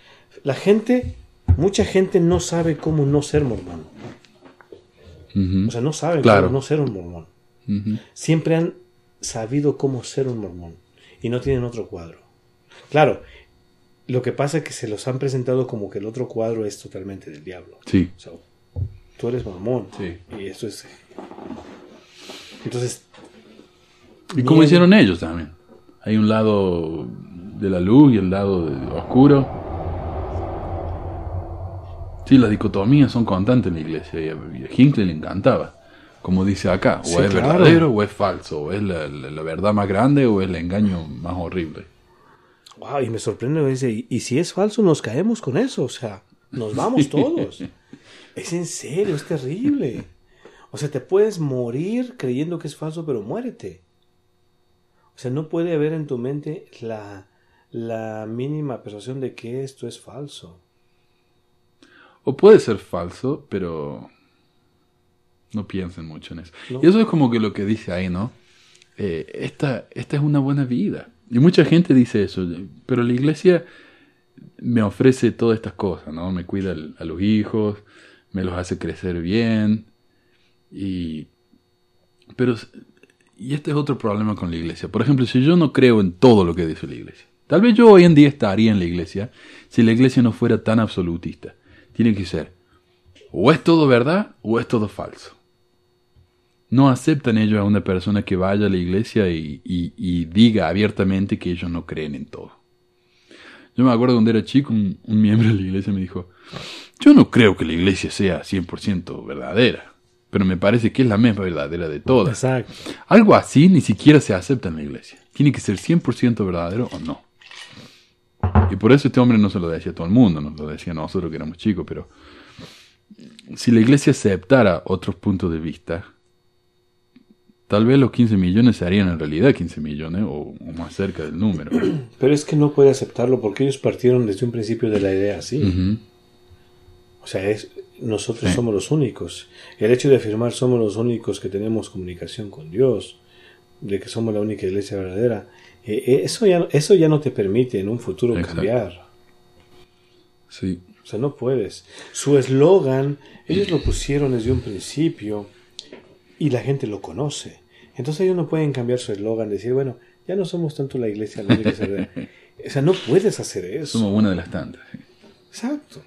la gente, mucha gente no sabe cómo no ser mormón. O sea, no saben Claro. cómo no ser un mormón. Siempre han sabido cómo ser un mormón y no tienen otro cuadro. Claro, lo que pasa es que se los han presentado como que el otro cuadro es totalmente del diablo. Sí. O sea, tú eres mormón Sí. y esto es... Entonces... Y como bien- hicieron ellos también. Hay un lado de la luz y el lado oscuro. Sí, las dicotomías son constantes en la iglesia y a Hinckley le encantaba. Como dice acá, o Sí, es claro. verdadero o es falso, o es la, la- la verdad más grande o es el engaño más horrible. Wow, y me sorprende, me dice, y, y si es falso nos caemos con eso, o sea, nos vamos todos. es en serio, es terrible. O sea, te puedes morir creyendo que es falso, pero muérete. O sea, no puede haber en tu mente la, la mínima persuasión de que esto es falso. O puede ser falso, pero no piensen mucho en eso. No. Y eso es como que lo que dice ahí, ¿no? Eh, esta, esta es una buena vida. Y mucha gente dice eso, pero la iglesia me ofrece todas estas cosas, ¿no? Me cuida el- a los hijos, me los hace crecer bien. Y. Pero. Y este es otro problema con la iglesia. Por ejemplo, si yo no creo en todo lo que dice la iglesia, tal vez yo hoy en día estaría en la iglesia si la iglesia no fuera tan absolutista. Tiene que ser o es todo verdad o es todo falso. No aceptan ellos a una persona que vaya a la iglesia y, y- y diga abiertamente que ellos no creen en todo. Yo me acuerdo cuando era chico, un, un miembro de la iglesia me dijo, yo no creo que la iglesia sea 100% verdadera, pero me parece que es la más verdadera de todas. Exacto. Algo así ni siquiera se acepta en la iglesia. Tiene que ser 100% verdadero o no. Y por eso este hombre no se lo decía a todo el mundo, nos lo decía a nosotros que éramos chicos, pero si la iglesia aceptara otros puntos de vista, tal vez los 15 millones se harían en realidad 15 millones o, o más cerca del número. Pero es que no puede aceptarlo porque ellos partieron desde un principio de la idea así. O sea, es, nosotros Sí. somos los únicos. El hecho de afirmar somos los únicos que tenemos comunicación con Dios, de que somos la única iglesia verdadera, eh, eh, eso, ya, eso ya no te permite en un futuro Exacto. cambiar. Sí. O sea, no puedes. Su eslogan, ellos lo pusieron desde un principio y la gente lo conoce. Entonces ellos no pueden cambiar su eslogan, decir, bueno, ya no somos tanto la iglesia, la única. O sea, no puedes hacer eso. Somos una de las tantas. Exacto.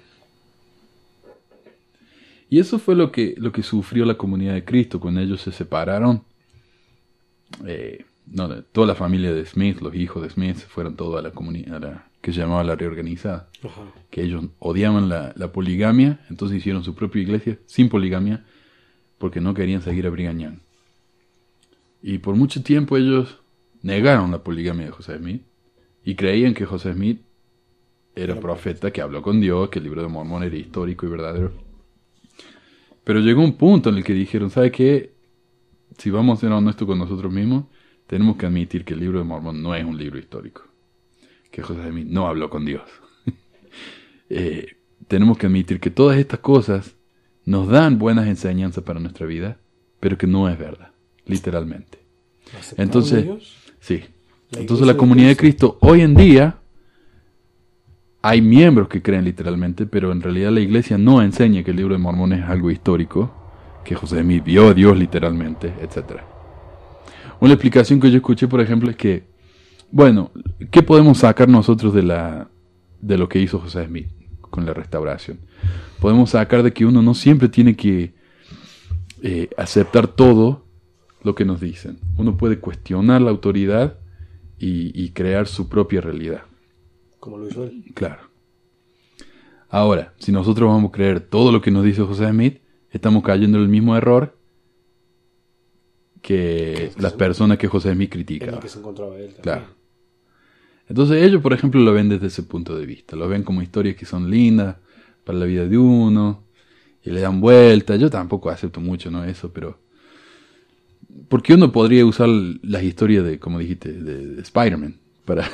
Y eso fue lo que, lo que sufrió la comunidad de Cristo cuando ellos se separaron. Eh, no, toda la familia de Smith, los hijos de Smith, fueron todos a la comunidad que se llamaba la reorganizada. Ajá. Que ellos odiaban la, la poligamia, entonces hicieron su propia iglesia sin poligamia porque no querían seguir a Brigham Young. Y por mucho tiempo ellos negaron la poligamia de José Smith y creían que José Smith era profeta que habló con Dios, que el libro de Mormón era histórico y verdadero. Pero llegó un punto en el que dijeron, ¿sabe qué? Si vamos a ser honestos con nosotros mismos, tenemos que admitir que el libro de Mormón no es un libro histórico. Que José Smith no habló con Dios. Eh, tenemos que admitir que todas estas cosas nos dan buenas enseñanzas para nuestra vida, pero que no es verdad, literalmente. ¿Aceptaron Entonces, ellos? sí. La Entonces la comunidad de Cristo hoy en día hay miembros que creen literalmente, pero en realidad la iglesia no enseña que el libro de Mormón es algo histórico, que José Smith vio a Dios literalmente, etc. Una explicación que yo escuché, por ejemplo, es que, bueno, ¿qué podemos sacar nosotros de, la, de lo que hizo José Smith con la restauración? Podemos sacar de que uno no siempre tiene que eh, aceptar todo lo que nos dicen. Uno puede cuestionar la autoridad y, crear su propia realidad. Como lo hizo él. Claro. Ahora, si nosotros vamos a creer todo lo que nos dice José Smith, estamos cayendo en el mismo error que las personas que José Smith critica. que se encontraba él Claro. Entonces ellos, por ejemplo, lo ven desde ese punto de vista. Lo ven como historias que son lindas para la vida de uno y le dan vuelta. Yo tampoco acepto mucho, ¿no? Eso, pero... Porque uno podría usar las historias de, como dijiste, de, Spider-Man para,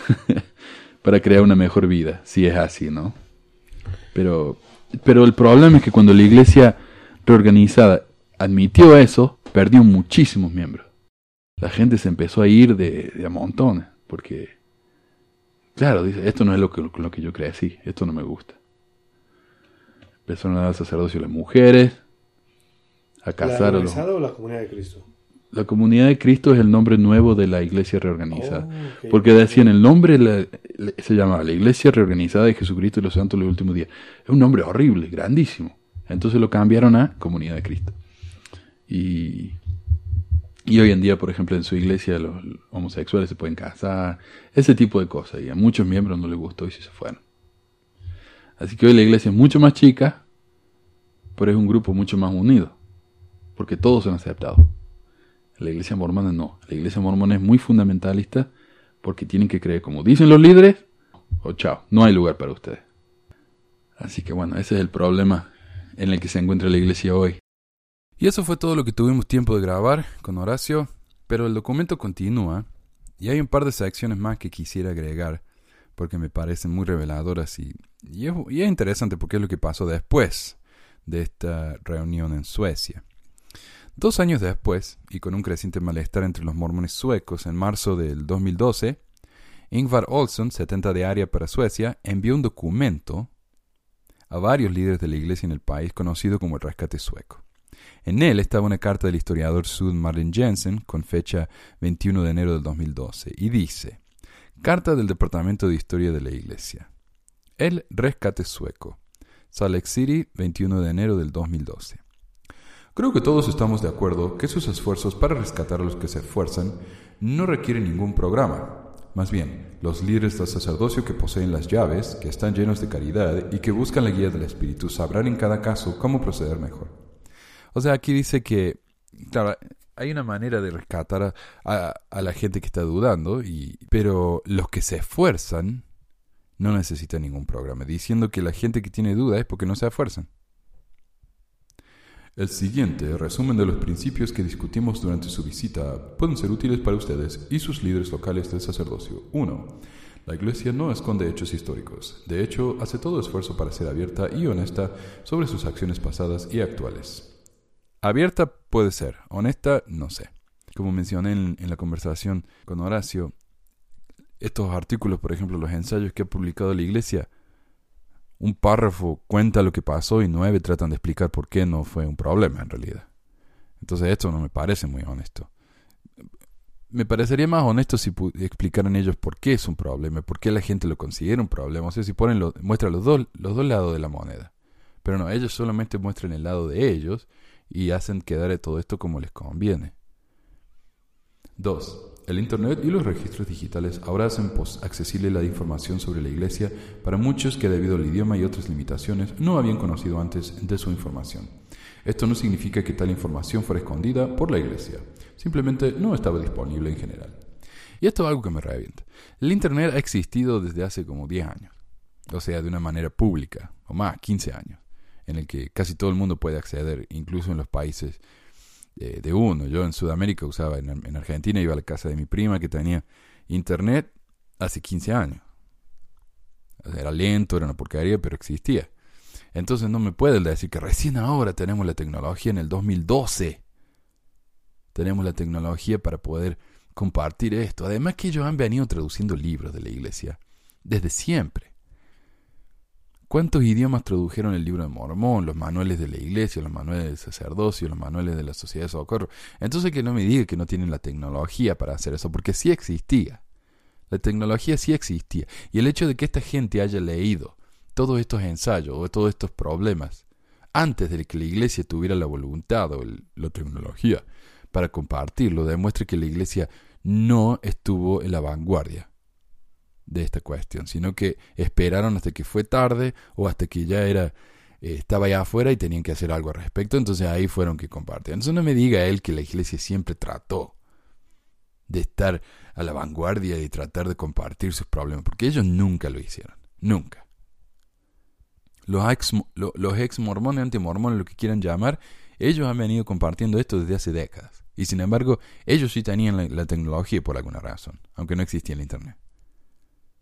para crear una mejor vida, si es así, ¿no? Pero, pero el problema es que cuando la iglesia reorganizada admitió eso, perdió muchísimos miembros. La gente se empezó a ir de, de a montones, porque, claro, dice, esto no es lo que, lo que yo crecí, esto no me gusta. Empezaron a dar sacerdocio a las mujeres, a casar a los... o la comunidad de Cristo? La comunidad de Cristo es el nombre nuevo de la iglesia reorganizada. Oh, porque decían el nombre se llamaba la iglesia reorganizada de Jesucristo y los santos los últimos días. Es un nombre horrible, grandísimo. Entonces lo cambiaron a comunidad de Cristo. Y, y hoy en día, por ejemplo, en su iglesia los homosexuales se pueden casar, ese tipo de cosas. Y a muchos miembros no les gustó y se fueron. Así que hoy la iglesia es mucho más chica, pero es un grupo mucho más unido. Porque todos han aceptado. La iglesia mormona no. La iglesia mormona es muy fundamentalista porque tienen que creer como dicen los líderes o chao, no hay lugar para ustedes. Así que bueno, ese es el problema en el que se encuentra la iglesia hoy. Y eso fue todo lo que tuvimos tiempo de grabar con Horacio, pero el documento continúa y hay un par de secciones más que quisiera agregar porque me parecen muy reveladoras y, y, es, es interesante porque es lo que pasó después de esta reunión en Suecia. Dos años después, y con un creciente malestar entre los mormones suecos, en marzo del 2012, Ingvar Olsson, 70 de área para Suecia, envió un documento a varios líderes de la iglesia en el país conocido como el rescate sueco. En él estaba una carta del historiador Sud Martin Jensen con fecha 21 de enero del 2012 y dice, Carta del Departamento de Historia de la Iglesia. El rescate sueco. Salt City, 21 de enero del 2012. Creo que todos estamos de acuerdo que sus esfuerzos para rescatar a los que se esfuerzan no requieren ningún programa. Más bien, los líderes del sacerdocio que poseen las llaves, que están llenos de caridad y que buscan la guía del Espíritu, sabrán en cada caso cómo proceder mejor. O sea, aquí dice que, claro, hay una manera de rescatar a, la gente que está dudando, y, pero los que se esfuerzan no necesitan ningún programa, diciendo que la gente que tiene duda es porque no se esfuerzan. El siguiente resumen de los principios que discutimos durante su visita pueden ser útiles para ustedes y sus líderes locales del sacerdocio. 1. La Iglesia no esconde hechos históricos. De hecho, hace todo esfuerzo para ser abierta y honesta sobre sus acciones pasadas y actuales. Abierta puede ser, honesta no sé. Como mencioné en, la conversación con Horacio, estos artículos, por ejemplo, los ensayos que ha publicado la Iglesia, un párrafo cuenta lo que pasó y nueve tratan de explicar por qué no fue un problema en realidad. Entonces esto no me parece muy honesto. Me parecería más honesto si explicaran ellos por qué es un problema, por qué la gente lo considera un problema. O sea, si ponen lo, muestran los dos, los dos lados de la moneda. Pero no, ellos solamente muestran el lado de ellos y hacen quedar todo esto como les conviene. 2. El Internet y los registros digitales ahora hacen accesible la información sobre la Iglesia para muchos que debido al idioma y otras limitaciones no habían conocido antes de su información. Esto no significa que tal información fuera escondida por la Iglesia, simplemente no estaba disponible en general. Y esto es algo que me revienta. El Internet ha existido desde hace como 10 años, o sea, de una manera pública, o más, 15 años, en el que casi todo el mundo puede acceder, incluso en los países de, uno. Yo en Sudamérica usaba, en, Argentina iba a la casa de mi prima que tenía internet hace 15 años. Era lento, era una porquería, pero existía. Entonces no me pueden decir que recién ahora tenemos la tecnología en el 2012. Tenemos la tecnología para poder compartir esto. Además que ellos han venido traduciendo libros de la iglesia desde siempre. ¿Cuántos idiomas tradujeron el libro de Mormón, los manuales de la iglesia, los manuales del sacerdocio, los manuales de la sociedad de socorro? Entonces que no me diga que no tienen la tecnología para hacer eso, porque sí existía. La tecnología sí existía. Y el hecho de que esta gente haya leído todos estos ensayos o todos estos problemas antes de que la iglesia tuviera la voluntad o la tecnología para compartirlo, demuestra que la iglesia no estuvo en la vanguardia de esta cuestión, sino que esperaron hasta que fue tarde o hasta que ya era eh, estaba allá afuera y tenían que hacer algo al respecto, entonces ahí fueron que compartían. Entonces no me diga él que la iglesia siempre trató de estar a la vanguardia y tratar de compartir sus problemas, porque ellos nunca lo hicieron, nunca. Los ex, los ex mormones, antimormones, lo que quieran llamar, ellos han venido compartiendo esto desde hace décadas. Y sin embargo, ellos sí tenían la, la tecnología por alguna razón, aunque no existía el Internet.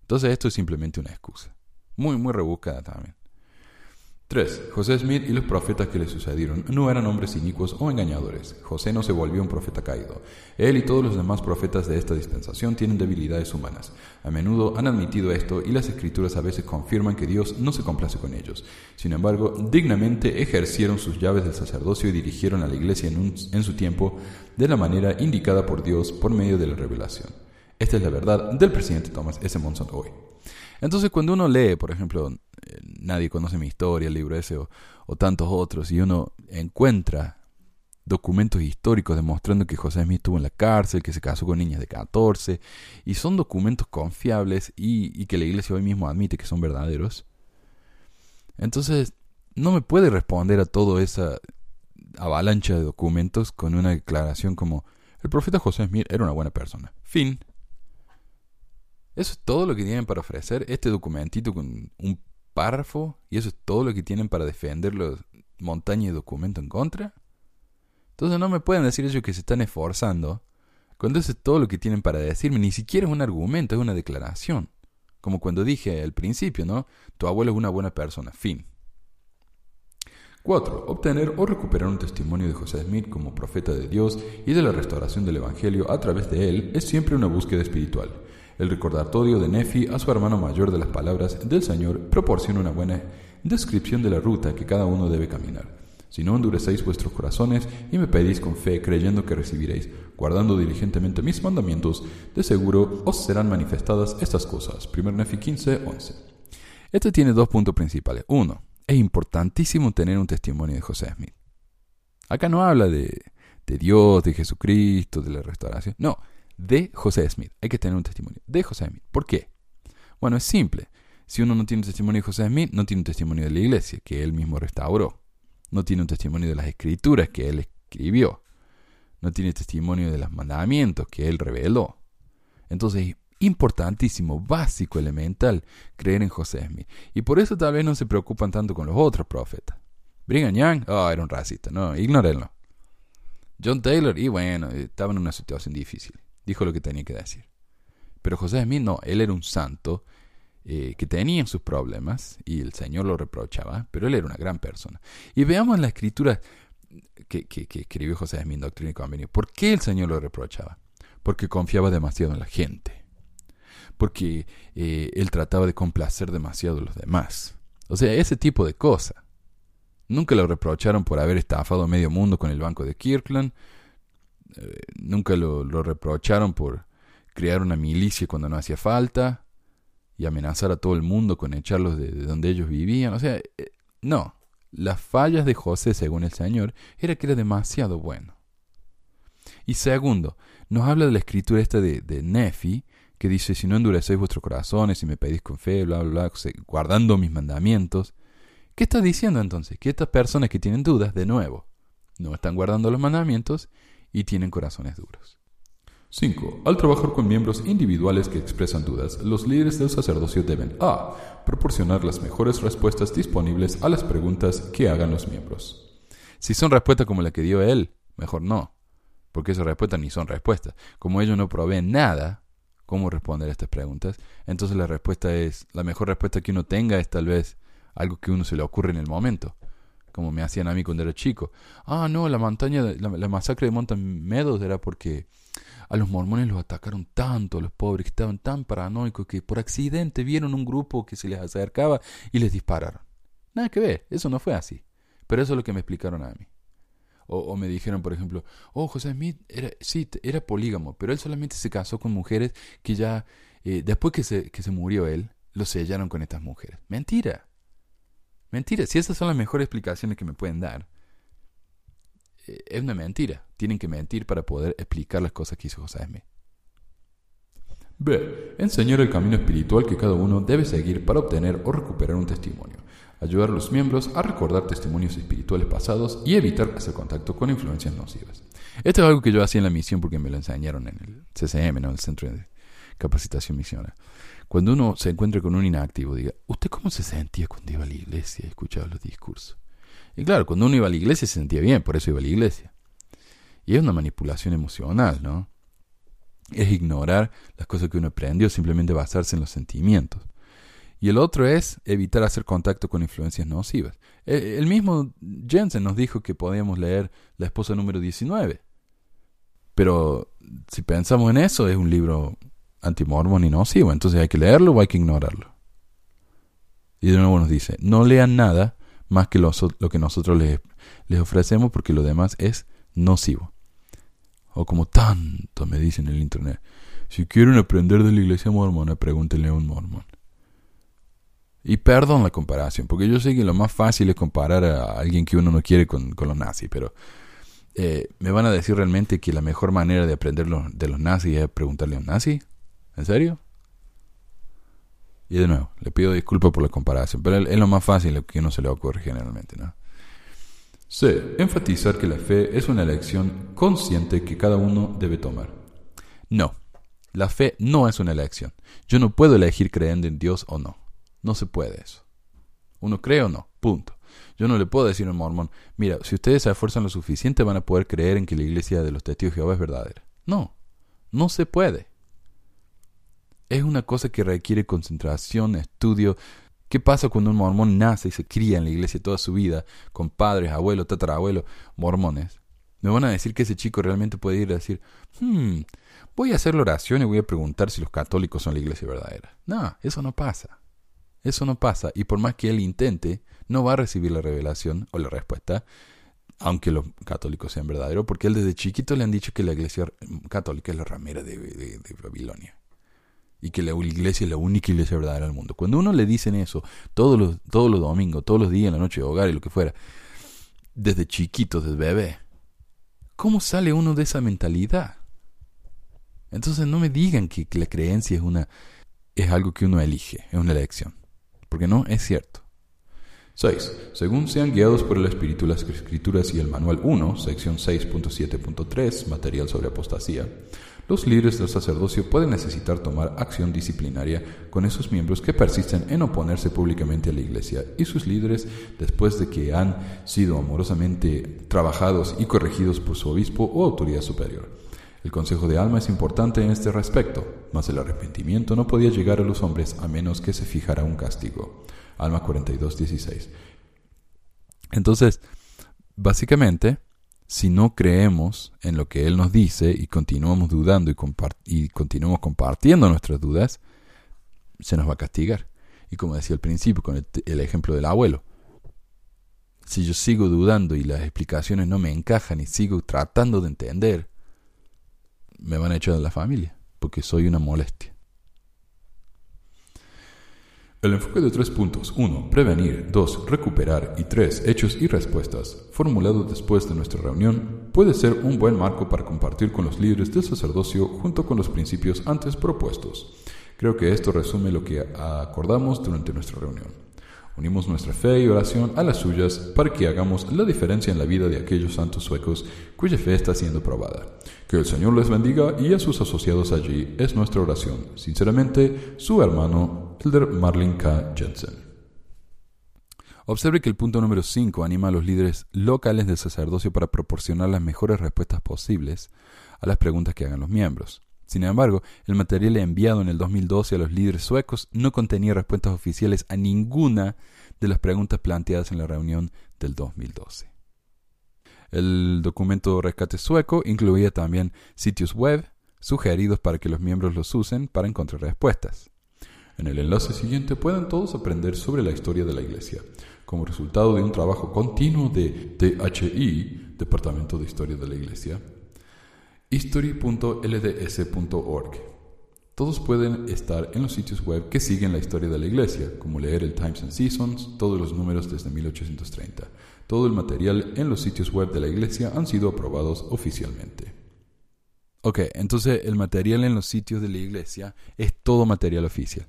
Entonces esto es simplemente una excusa. Muy, muy rebuscada también. 3. José Smith y los profetas que le sucedieron no eran hombres inicuos o engañadores. José no se volvió un profeta caído. Él y todos los demás profetas de esta dispensación tienen debilidades humanas. A menudo han admitido esto y las escrituras a veces confirman que Dios no se complace con ellos. Sin embargo, dignamente ejercieron sus llaves del sacerdocio y dirigieron a la iglesia en, en su tiempo de la manera indicada por Dios por medio de la revelación. Esta es la verdad del presidente Thomas S. Monson hoy. Entonces, cuando uno lee, por ejemplo, eh, Nadie conoce mi historia, el libro ese, o, tantos otros, y uno encuentra documentos históricos demostrando que José Smith estuvo en la cárcel, que se casó con niñas de 14, y son documentos confiables y, y que la iglesia hoy mismo admite que son verdaderos. Entonces, no me puede responder a toda esa avalancha de documentos con una declaración como el profeta José Smith era una buena persona. Fin. Eso es todo lo que tienen para ofrecer este documentito con un párrafo y eso es todo lo que tienen para defender los montañas de documento en contra. Entonces no me pueden decir ellos que se están esforzando cuando eso es todo lo que tienen para decirme. Ni siquiera es un argumento, es una declaración. Como cuando dije al principio, ¿no? Tu abuelo es una buena persona. Fin. 4. Obtener o recuperar un testimonio de José Smith como profeta de Dios y de la restauración del Evangelio a través de él es siempre una búsqueda espiritual. El recordatorio de Nefi a su hermano mayor de las palabras del Señor proporciona una buena descripción de la ruta que cada uno debe caminar. Si no endurecéis vuestros corazones y me pedís con fe, creyendo que recibiréis, guardando diligentemente mis mandamientos, de seguro os serán manifestadas estas cosas. 1 Nefi 15, 11. Este tiene dos puntos principales. Uno, es importantísimo tener un testimonio de José Smith. Acá no habla de, de Dios, de Jesucristo, de la restauración. No, de José Smith. Hay que tener un testimonio de José Smith. ¿Por qué? Bueno, es simple. Si uno no tiene un testimonio de José Smith, no tiene un testimonio de la iglesia, que él mismo restauró. No tiene un testimonio de las escrituras que él escribió. No tiene testimonio de los mandamientos que él reveló. Entonces, importantísimo, básico, elemental, creer en José Smith. Y por eso tal vez no se preocupan tanto con los otros profetas. Brigham Young, oh, era un racista, no, ignórenlo. John Taylor, y bueno, estaba en una situación difícil dijo lo que tenía que decir. Pero José Smith no, él era un santo eh, que tenía sus problemas y el Señor lo reprochaba, pero él era una gran persona. Y veamos la escritura que, que, escribió José Smith Doctrina y Convenio. ¿Por qué el Señor lo reprochaba? Porque confiaba demasiado en la gente. Porque eh, él trataba de complacer demasiado a los demás. O sea, ese tipo de cosas. Nunca lo reprocharon por haber estafado medio mundo con el banco de Kirkland, eh, nunca lo, reprocharon por crear una milicia cuando no hacía falta y amenazar a todo el mundo con echarlos de, donde ellos vivían. O sea, eh, no. Las fallas de José, según el Señor, era que era demasiado bueno. Y segundo, nos habla de la escritura esta de, de Nefi, que dice, si no endurecéis vuestros corazones y me pedís con fe, bla, bla, bla, guardando mis mandamientos. ¿Qué está diciendo entonces? Que estas personas que tienen dudas, de nuevo, no están guardando los mandamientos y tienen corazones duros. 5. Al trabajar con miembros individuales que expresan dudas, los líderes del sacerdocio deben a. proporcionar las mejores respuestas disponibles a las preguntas que hagan los miembros. Si son respuestas como la que dio él, mejor no, porque esas respuestas ni son respuestas. Como ellos no proveen nada, cómo responder a estas preguntas, entonces la respuesta es, la mejor respuesta que uno tenga es tal vez algo que uno se le ocurre en el momento como me hacían a mí cuando era chico. Ah, no, la montaña, la, masacre de Mountain Meadows era porque a los mormones los atacaron tanto, a los pobres, que estaban tan paranoicos que por accidente vieron un grupo que se les acercaba y les dispararon. Nada que ver, eso no fue así. Pero eso es lo que me explicaron a mí. O, me dijeron, por ejemplo, oh, José Smith era, sí, era polígamo, pero él solamente se casó con mujeres que ya, eh, después que se, que se murió él, lo sellaron con estas mujeres. Mentira. Mentira, si esas son las mejores explicaciones que me pueden dar. eh, es una mentira. Tienen que mentir para poder explicar las cosas que hizo José Smith. B. Enseñar el camino espiritual que cada uno debe seguir para obtener o recuperar un testimonio. Ayudar a los miembros a recordar testimonios espirituales pasados y evitar hacer contacto con influencias nocivas. Esto es algo que yo hacía en la misión porque me lo enseñaron en el CCM, ¿no? el Centro de Capacitación Misionera. Cuando uno se encuentra con un inactivo, diga, ¿usted cómo se sentía cuando iba a la iglesia y escuchaba los discursos? Y claro, cuando uno iba a la iglesia se sentía bien, por eso iba a la iglesia. Y es una manipulación emocional, ¿no? es ignorar las cosas que uno aprendió, simplemente basarse en los sentimientos. Y el otro es evitar hacer contacto con influencias nocivas. E, el mismo Jensen nos dijo que podíamos leer La esposa número 19. Pero si pensamos en eso, es un libro antimormón y nocivo. Entonces hay que leerlo o hay que ignorarlo. Y de nuevo nos dice, no lean nada más que lo, lo que nosotros les, les ofrecemos porque lo demás es nocivo o como tanto me dicen en el internet. Si quieren aprender de la iglesia mormona, pregúntenle a un mormón. Y perdón la comparación, porque yo sé que lo más fácil es comparar a alguien que uno no quiere con, los nazis, pero eh, ¿me van a decir realmente que la mejor manera de aprender de los nazis es preguntarle a un nazi? ¿En serio? Y de nuevo, le pido disculpas por la comparación, pero es lo más fácil que uno se le ocurre generalmente, ¿no? C. Enfatizar que la fe es una elección consciente que cada uno debe tomar. No, la fe no es una elección. Yo no puedo elegir creyendo en Dios o no. No se puede eso. Uno cree o no, punto. Yo no le puedo decir a un mormón, mira, si ustedes se esfuerzan lo suficiente van a poder creer en que la iglesia de los testigos de Jehová es verdadera. No, no se puede. Es una cosa que requiere concentración, estudio, ¿Qué pasa cuando un mormón nace y se cría en la iglesia toda su vida, con padres, abuelos, tatarabuelos, mormones? Me van a decir que ese chico realmente puede ir a decir, hmm, voy a hacer la oración y voy a preguntar si los católicos son la iglesia verdadera. No, eso no pasa. Eso no pasa. Y por más que él intente, no va a recibir la revelación o la respuesta, aunque los católicos sean verdaderos, porque él desde chiquito le han dicho que la iglesia católica es la ramera de Babilonia y que la iglesia es la única iglesia verdadera del mundo. Cuando uno le dicen eso todos los, todos los domingos, todos los días, en la noche de hogar y lo que fuera, desde chiquito, desde bebé, ¿cómo sale uno de esa mentalidad? Entonces no me digan que, que la creencia es una es algo que uno elige, es una elección, porque no es cierto. 6. Según sean guiados por el Espíritu las Escrituras y el Manual 1, sección 6.7.3, material sobre apostasía, los líderes del sacerdocio pueden necesitar tomar acción disciplinaria con esos miembros que persisten en oponerse públicamente a la Iglesia y sus líderes después de que han sido amorosamente trabajados y corregidos por su obispo o autoridad superior. El consejo de alma es importante en este respecto, mas el arrepentimiento no podía llegar a los hombres a menos que se fijara un castigo. Alma 42.16. Entonces, básicamente, si no creemos en lo que Él nos dice y continuamos dudando y, continuamos compartiendo nuestras dudas, se nos va a castigar. Y como decía al principio con el, ejemplo del abuelo, si yo sigo dudando y las explicaciones no me encajan y sigo tratando de entender, me van a echar de la familia, porque soy una molestia. El enfoque de tres puntos. 1. Prevenir. 2. Recuperar. Y 3. Hechos y respuestas. Formulado después de nuestra reunión, puede ser un buen marco para compartir con los líderes del sacerdocio junto con los principios antes propuestos. Creo que esto resume lo que acordamos durante nuestra reunión. Unimos nuestra fe y oración a las suyas para que hagamos la diferencia en la vida de aquellos santos suecos cuya fe está siendo probada. Que el Señor les bendiga y a sus asociados allí es nuestra oración. Sinceramente, su hermano Elder Marlin K. Jensen. Observe que el punto número 5 anima a los líderes locales del sacerdocio para proporcionar las mejores respuestas posibles a las preguntas que hagan los miembros. Sin embargo, el material enviado en el 2012 a los líderes suecos no contenía respuestas oficiales a ninguna de las preguntas planteadas en la reunión del 2012. El documento rescate sueco incluía también sitios web sugeridos para que los miembros los usen para encontrar respuestas. En el enlace siguiente pueden todos aprender sobre la historia de la Iglesia, como resultado de un trabajo continuo de DHI, Departamento de Historia de la Iglesia, history.lds.org. Todos pueden estar en los sitios web que siguen la historia de la iglesia, como leer el Times and Seasons, todos los números desde 1830, Todo el material en los sitios web de la iglesia han sido aprobados oficialmente. Ok, entonces el material en los sitios de la iglesia es todo material oficial.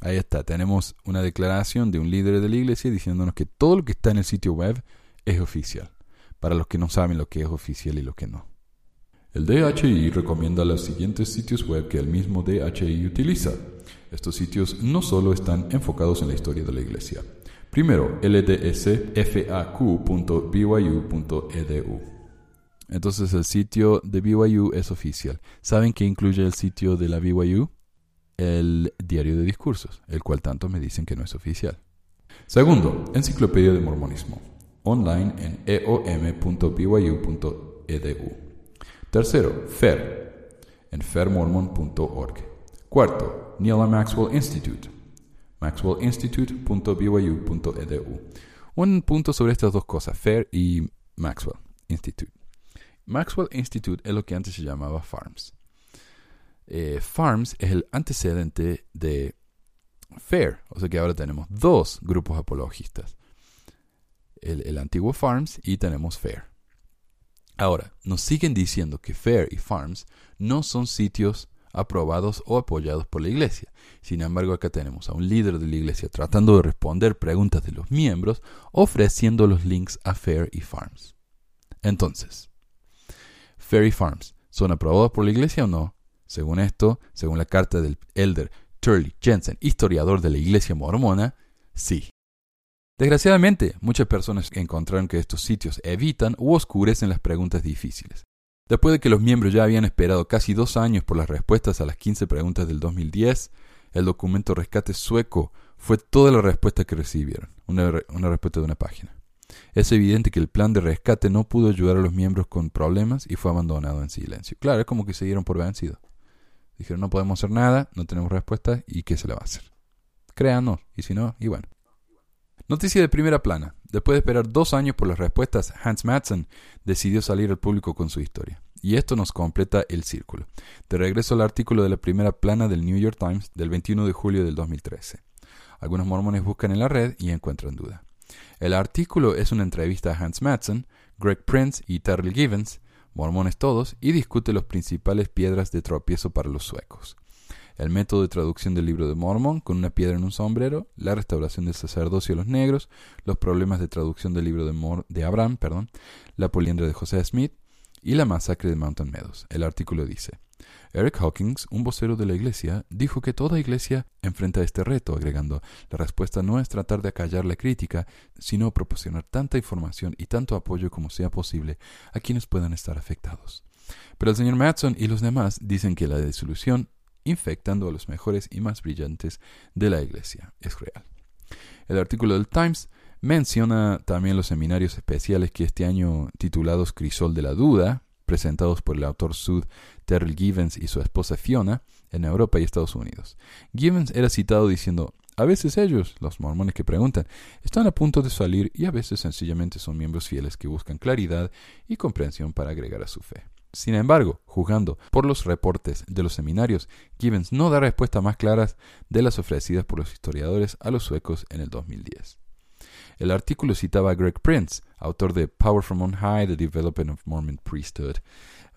Ahí está, tenemos una declaración de un líder de la iglesia diciéndonos que todo lo que está en el sitio web es oficial, para los que no saben lo que es oficial y lo que no. El DHI recomienda los siguientes sitios web que el mismo DHI utiliza. Estos sitios no solo están enfocados en la historia de la iglesia. Primero, ldsfaq.byu.edu. Entonces el sitio de BYU es oficial. ¿Saben qué incluye el sitio de la BYU? El diario de discursos, el cual tanto me dicen que no es oficial. Segundo, Enciclopedia de Mormonismo, online en eom.byu.edu. Tercero, FAIR, en fairmormon.org. Cuarto, Neil Maxwell Institute, maxwellinstitute.byu.edu. Un punto sobre estas dos cosas, FAIR y Maxwell Institute. Maxwell Institute es lo que antes se llamaba FARMS. Eh, FARMS es el antecedente de FAIR, o sea que ahora tenemos dos grupos apologistas. El, el antiguo FARMS y tenemos FAIR. Ahora, nos siguen diciendo que Fair y Farms no son sitios aprobados o apoyados por la iglesia. Sin embargo, acá tenemos a un líder de la iglesia tratando de responder preguntas de los miembros, ofreciendo los links a Fair y Farms. Entonces, Fair y Farms, ¿son aprobados por la iglesia o no? Según esto, según la carta del elder Turley Jensen, historiador de la iglesia mormona, sí. Desgraciadamente, muchas personas encontraron que estos sitios evitan u oscurecen las preguntas difíciles. Después de que los miembros ya habían esperado casi dos años por las respuestas a las 15 preguntas del 2010, el documento rescate sueco fue toda la respuesta que recibieron, una, una, respuesta de una página. Es evidente que el plan de rescate no pudo ayudar a los miembros con problemas y fue abandonado en silencio. Claro, es como que se dieron por vencido. Dijeron, no podemos hacer nada, no tenemos respuesta, ¿y qué se le va a hacer? Créanos, y si no, y bueno. Noticia de primera plana. Después de esperar dos años por las respuestas, Hans Madsen decidió salir al público con su historia. Y esto nos completa el círculo. De regreso al artículo de la primera plana del New York Times del 21 de julio del 2013. Algunos mormones buscan en la red y encuentran duda. El artículo es una entrevista a Hans Madsen, Greg Prince y Terrell Givens, mormones todos, y discute las principales piedras de tropiezo para los suecos el método de traducción del libro de Mormon con una piedra en un sombrero, la restauración del sacerdocio a los negros, los problemas de traducción del libro de, de Abraham, perdón, la poliandra de José Smith y la masacre de Mountain Meadows. El artículo dice, Eric Hawkins, un vocero de la iglesia, dijo que toda iglesia enfrenta este reto, agregando, la respuesta no es tratar de acallar la crítica, sino proporcionar tanta información y tanto apoyo como sea posible a quienes puedan estar afectados. Pero el señor Matson y los demás dicen que la disolución infectando a los mejores y más brillantes de la Iglesia. Es real. El artículo del Times menciona también los seminarios especiales que este año titulados Crisol de la Duda, presentados por el autor Sud Terrell Givens y su esposa Fiona en Europa y Estados Unidos. Givens era citado diciendo, a veces ellos, los mormones que preguntan, están a punto de salir y a veces sencillamente son miembros fieles que buscan claridad y comprensión para agregar a su fe. Sin embargo, juzgando por los reportes de los seminarios, Gibbons no da respuestas más claras de las ofrecidas por los historiadores a los suecos en el 2010. El artículo citaba a Greg Prince, autor de Power from on High, The Development of Mormon Priesthood,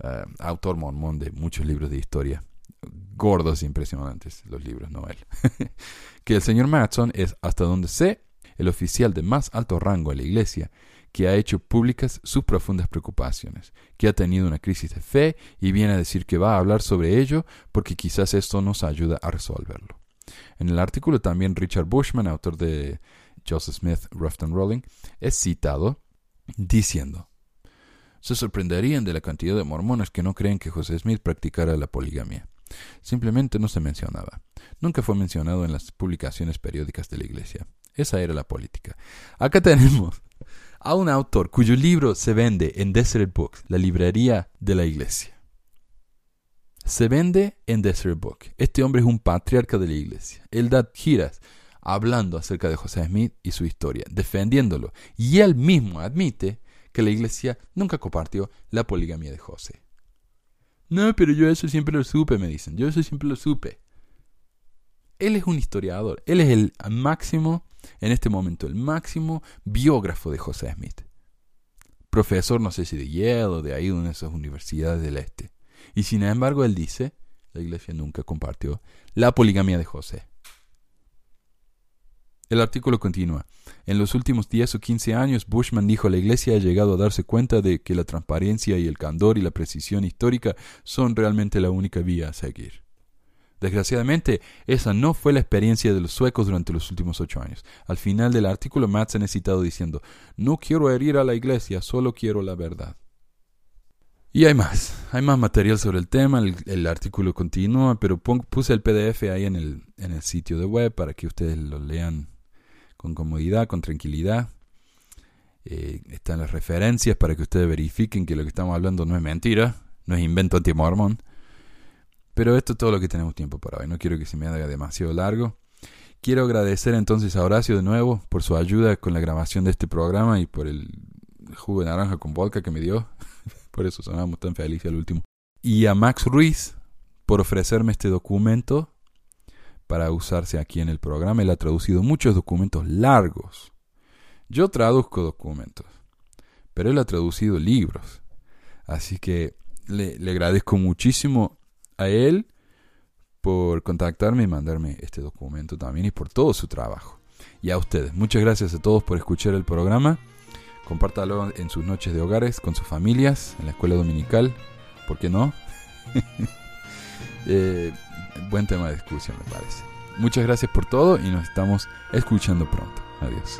eh, autor mormón de muchos libros de historia. Gordos e impresionantes los libros, no él. que el señor Matson es, hasta donde sé, el oficial de más alto rango en la iglesia que ha hecho públicas sus profundas preocupaciones, que ha tenido una crisis de fe y viene a decir que va a hablar sobre ello porque quizás esto nos ayuda a resolverlo. En el artículo también Richard Bushman, autor de Joseph Smith, Rough and Rolling, es citado diciendo se sorprenderían de la cantidad de mormones que no creen que José Smith practicara la poligamia. Simplemente no se mencionaba. Nunca fue mencionado en las publicaciones periódicas de la Iglesia. Esa era la política. Acá tenemos a un autor cuyo libro se vende en Desert Books, la librería de la iglesia. Se vende en Desert Book. Este hombre es un patriarca de la iglesia. Él da giras hablando acerca de José Smith y su historia, defendiéndolo. Y él mismo admite que la iglesia nunca compartió la poligamia de José. No, pero yo eso siempre lo supe, me dicen. Yo eso siempre lo supe. Él es un historiador. Él es el máximo en este momento el máximo biógrafo de José Smith. Profesor, no sé si de Yale o de ahí, una de esas universidades del este. Y sin embargo, él dice, la iglesia nunca compartió la poligamia de José. El artículo continúa. En los últimos 10 o 15 años, Bushman dijo la Iglesia ha llegado a darse cuenta de que la transparencia y el candor y la precisión histórica son realmente la única vía a seguir. Desgraciadamente, esa no fue la experiencia de los suecos durante los últimos ocho años. Al final del artículo, Madsen ha citado diciendo, no quiero herir a la Iglesia, solo quiero la verdad. Y hay más, hay más material sobre el tema, el, artículo continúa, pero puse el PDF ahí en el, en el sitio de web para que ustedes lo lean con comodidad, con tranquilidad. Eh, están las referencias para que ustedes verifiquen que lo que estamos hablando no es mentira, no es invento antimormón. Pero esto es todo lo que tenemos tiempo para hoy. No quiero que se me haga demasiado largo. Quiero agradecer entonces a Horacio de nuevo por su ayuda con la grabación de este programa y por el jugo de naranja con vodka que me dio. por eso sonamos tan felices al último. Y a Max Ruiz por ofrecerme este documento para usarse aquí en el programa. Él ha traducido muchos documentos largos. Yo traduzco documentos, pero él ha traducido libros. Así que le, agradezco muchísimo a él por contactarme y mandarme este documento también y por todo su trabajo. Y a ustedes, muchas gracias a todos por escuchar el programa. Compártalo en sus noches de hogares, con sus familias, en la escuela dominical. ¿Por qué no? eh, buen tema de discusión, me parece. Muchas gracias por todo y nos estamos escuchando pronto. Adiós.